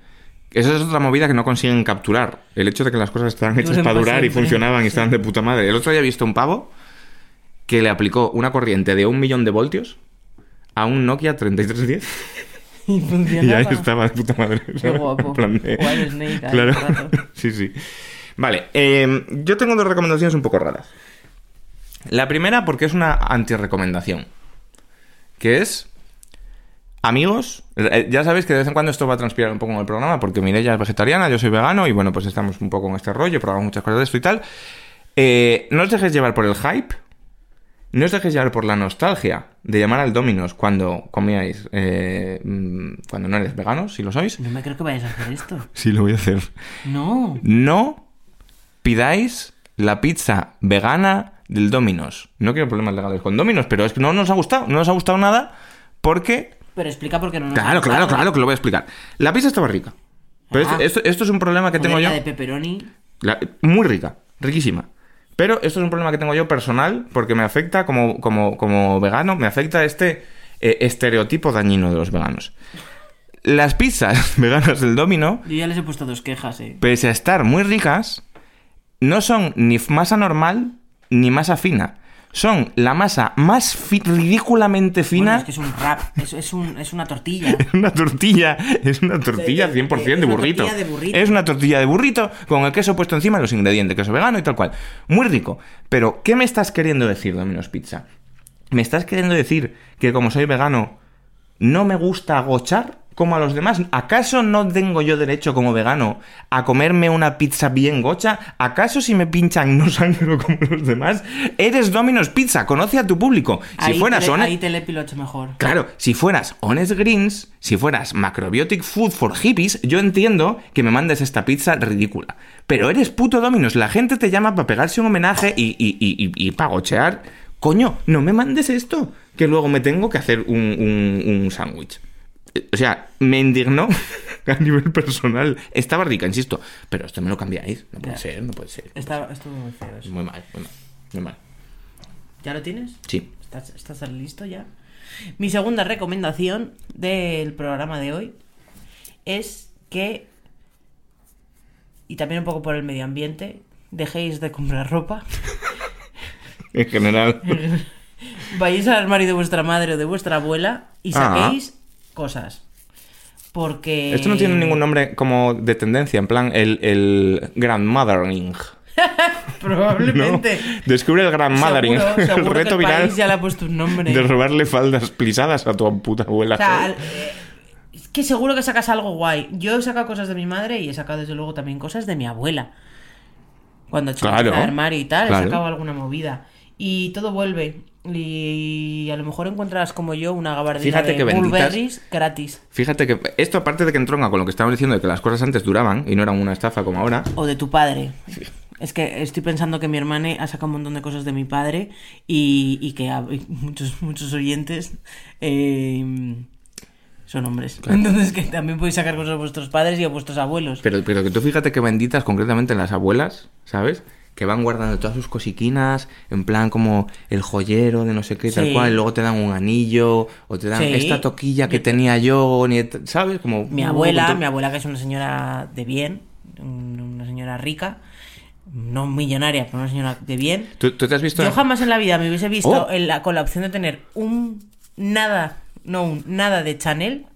Esa es otra movida que no consiguen capturar. El hecho de que las cosas estaban hechas para durar y funcionaban y estaban de puta madre. El otro día he visto un pavo que le aplicó una corriente de un millón de voltios a un Nokia 3310 Y <laughs> y funcionaba. ahí estaba de puta madre. Qué guapo. De- Snake Claro. <laughs> sí, sí. Vale, eh, yo tengo dos recomendaciones un poco raras. La primera porque es una anti-recomendación. Que es... Amigos, eh, ya sabéis que de vez en cuando esto va a transpirar un poco en el programa porque Mireia es vegetariana, yo soy vegano y bueno, pues estamos un poco en este rollo, probamos muchas cosas de esto y tal. Eh, no os dejéis llevar por el hype, no os dejéis llevar por la nostalgia de llamar al Dominos cuando comíais, eh, mm, cuando no eres veganos, si lo sois. No me creo que vayas a hacer esto. <laughs> Sí, lo voy a hacer. No. No pidáis la pizza vegana del Dominos. No quiero problemas legales con Dominos, pero es que no nos ha gustado, no nos ha gustado nada porque... Pero explica por qué no nos ha Claro, claro, claro que lo voy a explicar. La pizza estaba rica. Pero Ah. esto, esto- esto es un problema que tengo Joder, yo. la de pepperoni. La- muy rica, riquísima. Pero esto es un problema que tengo yo personal porque me afecta como, como, como vegano, me afecta este eh, estereotipo dañino de los veganos. Las pizzas <laughs> veganas del Domino Yo ya les he puesto dos quejas, eh. pese a estar muy ricas, no son ni masa normal ni masa fina. Son la masa más fi- ridículamente Bueno, fina. es que es un rap, es, es, un, es una tortilla. <laughs> Es una tortilla, es una tortilla Sí, 100% es de una burrito. tortilla de burrito. Es una tortilla de burrito con el queso puesto encima los ingredientes, queso vegano y tal cual. Muy rico. Pero, ¿qué me estás queriendo decir, Domino's Pizza? ¿Me estás queriendo decir que como soy vegano no me gusta agochar como a los demás? ¿Acaso no tengo yo derecho como vegano a comerme una pizza bien gocha? ¿Acaso si me pinchan no sangro como los demás? Eres Domino's Pizza, conoce a tu público. Si ahí, fueras honest- ahí Telepiloche mejor. Claro, si fueras Honest Greens, si fueras Macrobiotic Food for Hippies, yo entiendo que me mandes esta pizza ridícula. Pero eres puto Dominos, la gente te llama para pegarse un homenaje y, y, y, y, para gochear. Coño, no me mandes esto, que luego me tengo que hacer un, un, un sándwich. Eh, O sea, me indignó <laughs> a nivel personal. Estaba rica, insisto, pero esto me lo cambiáis. No puede ser, no puede ser. Está, estuvo muy feo eso. Muy mal, muy mal, muy mal. ¿Ya lo tienes? Sí. ¿Estás, estás listo ya? Mi segunda recomendación del programa de hoy es que, y también un poco por el medio ambiente, dejéis de comprar ropa, <laughs> En general. <laughs> vayáis al armario de vuestra madre o de vuestra abuela y Ah. saquéis cosas. Porque... Esto no tiene ningún nombre como de tendencia, en plan el, el grandmothering. <laughs> Probablemente. <laughs> No, descubre el grandmothering. Seguro, el seguro que reto el viral país ya le ha puesto un nombre. de robarle faldas plisadas a tu puta abuela. O sea, eh, es que seguro que sacas algo guay. Yo he sacado cosas de mi madre y he sacado desde luego también cosas de mi abuela. Cuando he hecho Claro, el armario y tal, claro. he sacado alguna movida. Y todo vuelve. Y a lo mejor encuentras como yo una gabardina Fíjate de que gratis. Fíjate que esto, aparte de que entronca con lo que estábamos diciendo de que las cosas antes duraban y no eran una estafa como ahora, O de tu padre. Es que estoy pensando que mi hermana ha sacado un montón de cosas de mi padre y, y que a- muchos, muchos oyentes eh, son hombres. Entonces que también podéis sacar cosas de vuestros padres y de vuestros abuelos. pero, pero que tú fíjate que benditas concretamente las abuelas, ¿sabes? Que van guardando todas sus cosiquinas, en plan como el joyero de no sé qué, tal cual, y luego te dan un anillo, o te dan Sí. esta toquilla que tenía yo, ni- ¿sabes? Como Mi abuela, mi abuela que es una señora de bien, un- una señora rica, no millonaria, pero una señora de bien. ¿Tú, tú te has visto? Yo jamás en la vida me hubiese visto Oh. en la- con la opción de tener un nada, no un nada de Chanel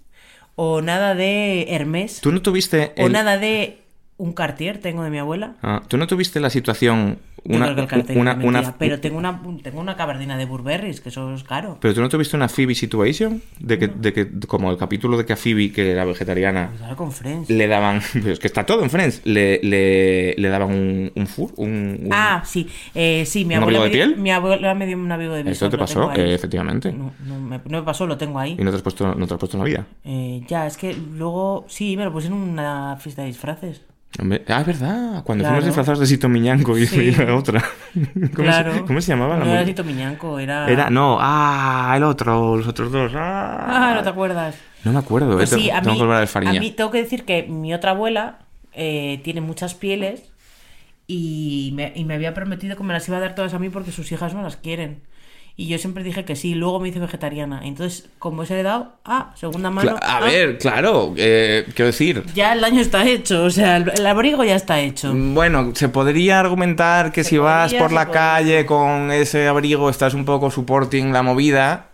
o nada de Hermès ¿Tú no tuviste o el- nada de un Cartier tengo de mi abuela. Ah, ¿Tú no tuviste la situación Yo una, creo que el Cartier una, mentira, una- pero tengo una tengo una cabardina de Burberry, que eso es caro. pero tú no tuviste una Phoebe situation de que, de que como el capítulo de que a Phoebe que era vegetariana Pues con Friends. le daban <laughs> pero es que está todo en Friends le, le, le daban un un fur un, un- Ah, sí, eh, sí, mi ¿Un abuela, abrigo de me dio- piel? mi abuela me dio un abrigo de esto visor, te pasó. Eh, efectivamente No, no me, no me pasó, lo tengo ahí. y no te has puesto no te has puesto en la vida Eh, ya, es que luego, sí, me lo puse en una fiesta de disfraces. Ah es verdad cuando Claro. fuimos disfrazados de Sito Miñanco y, Sí. la otra ¿Cómo, claro. se, ¿cómo se llamaba la No era Tito Miñanco, era... era no ah el otro los otros dos ah, Ah, no te acuerdas. no me acuerdo Pues eh, sí, a tengo mí, que volver a mí tengo que decir que mi otra abuela eh, tiene muchas pieles y me, y me había prometido que me las iba a dar todas a mí porque sus hijas no las quieren. Y yo siempre dije que sí, luego me hice vegetariana. Entonces, como he heredado, ah, segunda mano. Cla- a ah, ver, claro, eh, quiero decir, Ya el daño está hecho, o sea, el, el abrigo ya está hecho. Bueno, se podría argumentar que Se si vas podría, por se la podría. calle con ese abrigo estás un poco supporting la movida,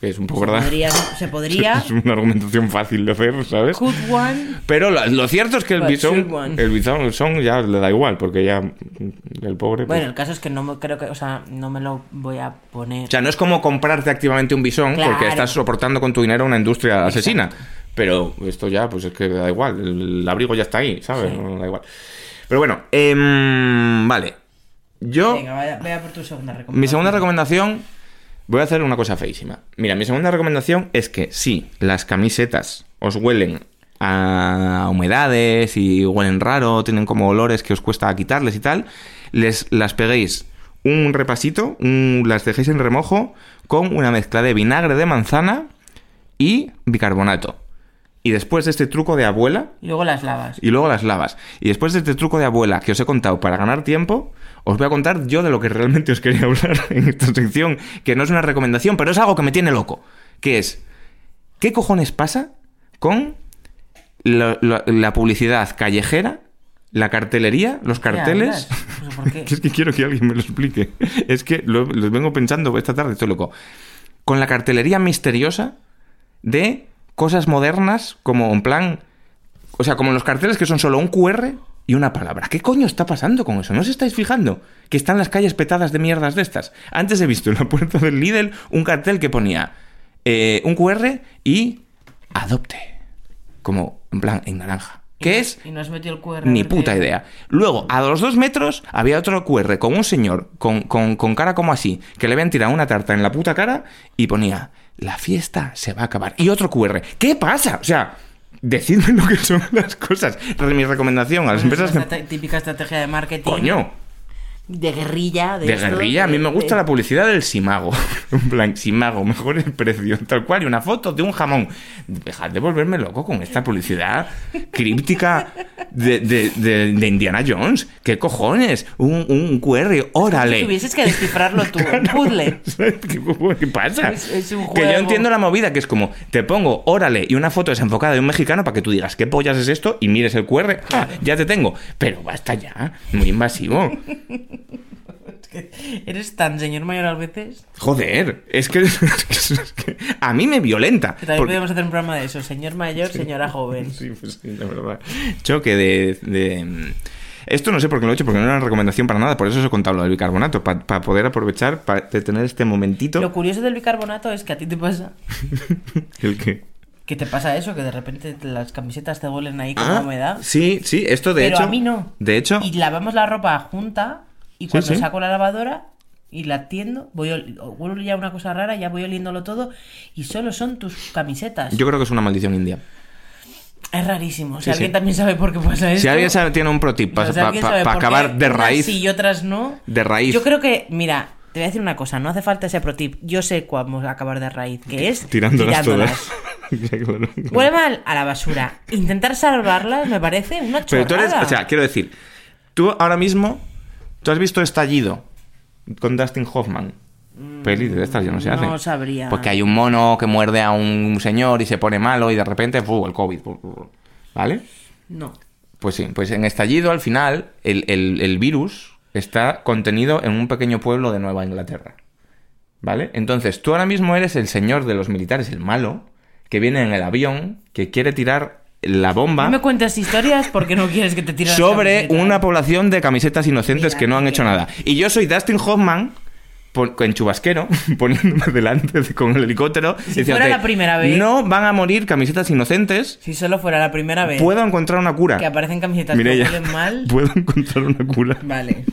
que es un poco Se verdad. podría, se <laughs> podría. Es una argumentación fácil de hacer, ¿sabes? Could one. Pero lo, lo cierto es que el one. el bisón son ya le da igual, porque ya el pobre. pues- Bueno, el caso es que no me creo que, o sea, no me lo voy a poner. O sea, no es como comprarte activamente un Claro. porque estás soportando con tu dinero una industria asesina. Pero esto ya, pues es que da igual. El, el abrigo ya está ahí, ¿sabes? Sí. No da igual. Pero bueno, em, vale. Yo. Venga, vaya, vaya por tu segunda recomendación. Mi segunda recomendación, voy a hacer una cosa feísima. Mira, mi segunda recomendación es que si las camisetas os huelen a humedades y huelen raro, tienen como olores que os cuesta quitarles y tal, les las peguéis un repasito, un- las dejéis en remojo con una mezcla de vinagre de manzana y bicarbonato. Y después de este truco de abuela, Y luego las lavas. y luego las lavas. Y después de este truco de abuela que os he contado para ganar tiempo, os voy a contar yo de lo que realmente os quería <laughs> hablar en esta sección, que no es una recomendación, pero es algo que me tiene loco, que es, ¿qué cojones pasa con la publicidad callejera, la cartelería, los carteles? por qué. <laughs> Es que quiero que alguien me lo explique. Es que lo, lo vengo pensando esta tarde, estoy loco. Con la cartelería misteriosa de cosas modernas, como en plan. O sea, como los carteles que son solo un QR y una palabra. ¿Qué coño está pasando con eso? ¿No os estáis fijando? Que están las calles petadas de mierdas de estas. Antes he visto en la puerta del Lidl un cartel que ponía eh, un QR y adopte. Como en plan en naranja. ¿Qué es? Y no has metido el QR. Ni verde. puta idea. Luego, a los dos metros, había otro QR con un señor con, con- con cara como así, que le habían tirado una tarta en la puta cara y ponía, la fiesta se va a acabar. Y otro QR. ¿Qué pasa? O sea, decidme lo que son las cosas. Mi recomendación a las Es empresas que... estrate- típica estrategia de marketing. Coño, De guerrilla. De, de esto, guerrilla. A mí me gusta de- la publicidad del Simago. <laughs> En plan, Simago, mejor el precio. Tal cual, y una foto de un jamón. Dejad de volverme loco con esta publicidad críptica de, de- Indiana Jones. ¿Qué cojones? Un, un QR, órale. Tuvieses que descifrarlo tú. <laughs> Un puzzle. <laughs> ¿Sabes ¿Qué, pasa? Es- es un Que yo juego. entiendo la movida, que es como, te pongo órale y una foto desenfocada de un mexicano para que tú digas, ¿qué pollas es esto? Y mires el QR, ah, ya te tengo. Pero basta ya, muy invasivo. <laughs> Eres tan señor mayor a veces. Joder, es que, <laughs> es a mí me violenta. Que también porque- podemos hacer un programa de eso. Señor mayor, señora joven. <laughs> Sí, pues sí, la verdad. Choque de, de- Esto no sé por qué lo he hecho, porque no era una recomendación para nada, por eso os he contado lo del bicarbonato, para poder aprovechar pa- de tener este momentito. Lo curioso del bicarbonato es que a ti te pasa. El que... Que te pasa eso, que de repente las camisetas te huelen ahí con Ah, humedad. sí, sí, esto de pero hecho... a mí no. De hecho... Y lavamos la ropa junta y cuando sí. saco la lavadora y la tiendo, voy huelo ya una cosa rara, ya voy oliéndolo todo y solo son tus camisetas. Yo creo que es una maldición india. Es rarísimo. Si Sí, alguien sí. también sabe por qué pasa esto. Si alguien sabe- tiene un pro tip para acabar de raíz, sí y otras no. de raíz, Yo creo que, mira, te voy a decir una cosa, no hace falta ese pro tip. Yo sé cómo acabar de raíz, que es tirándolas, tirándolas. <laughs> todas. Claro. Mal a la basura. Intentar salvarlas me parece una Pero tú chorrada. eres, o sea, quiero decir, tú ahora mismo, tú has visto Estallido con Dustin Hoffman. Peli de estas ya no. Mm, no sabría. Porque hay un mono que muerde a un señor y se pone malo y de repente, ¡fu! el COVID. ¿Vale? No. Pues sí, pues en Estallido al final el, el- el virus está contenido en un pequeño pueblo de Nueva Inglaterra. ¿Vale? Entonces tú ahora mismo eres el señor de los militares, el malo, que viene en el avión, que quiere tirar la bomba No me cuentes historias porque no quieres que te tire las sobre una población de camisetas inocentes Mira, que no han hecho nada. Y yo soy Dustin Hoffman. En chubasquero, <laughs> poniéndome delante de- con el helicóptero. Si fuera la primera vez. No van a morir camisetas inocentes. Si solo fuera la primera vez Puedo encontrar una cura. que aparecen camisetas Mireia, que mal. <laughs> Puedo encontrar una cura. Vale.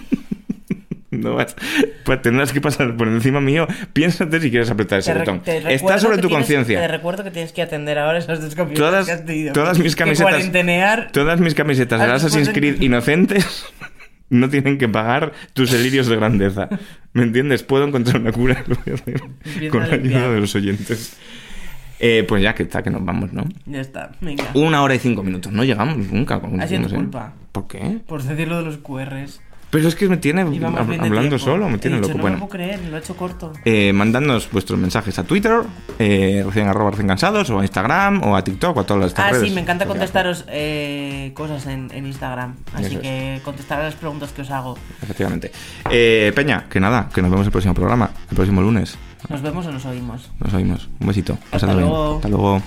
No vas. Pues tendrás que pasar por encima mío. Piénsate si quieres apretar ese Te botón. Está sobre tu tienes- Te conciencia. recuerdo que tienes que atender ahora esas dos camisetas Todas, que has tenido. todas mis camisetas. Todas mis camisetas de Assassin's Creed inocentes <laughs> no tienen que pagar tus delirios de grandeza. ¿Me entiendes? Puedo encontrar una cura. Lo <laughs> voy a hacer Empieza con la ayuda de los oyentes. Eh, pues ya que está, que nos vamos, ¿no? Ya está, venga. Una hora y cinco minutos. No llegamos nunca. Con, Ha sido no tu sé. culpa. ¿Por qué? Por decir lo de los QRs. Pero es que me tiene hablando solo, me tiene dicho, loco. No Bueno, me puedo creer, lo he hecho corto. eh, mandadnos vuestros mensajes a Twitter, eh, recién arroba recién cansados, o a Instagram, o a TikTok, o a todas las Ah, redes. sí, me encanta contestaros eh, cosas en, en Instagram. Así Eso es. que contestar a las preguntas que os hago. Efectivamente. Eh, Peña, que nada, que nos vemos el próximo programa, el próximo lunes. Nos vemos o nos oímos. Nos oímos. Un besito. Hasta bien. luego. Hasta luego.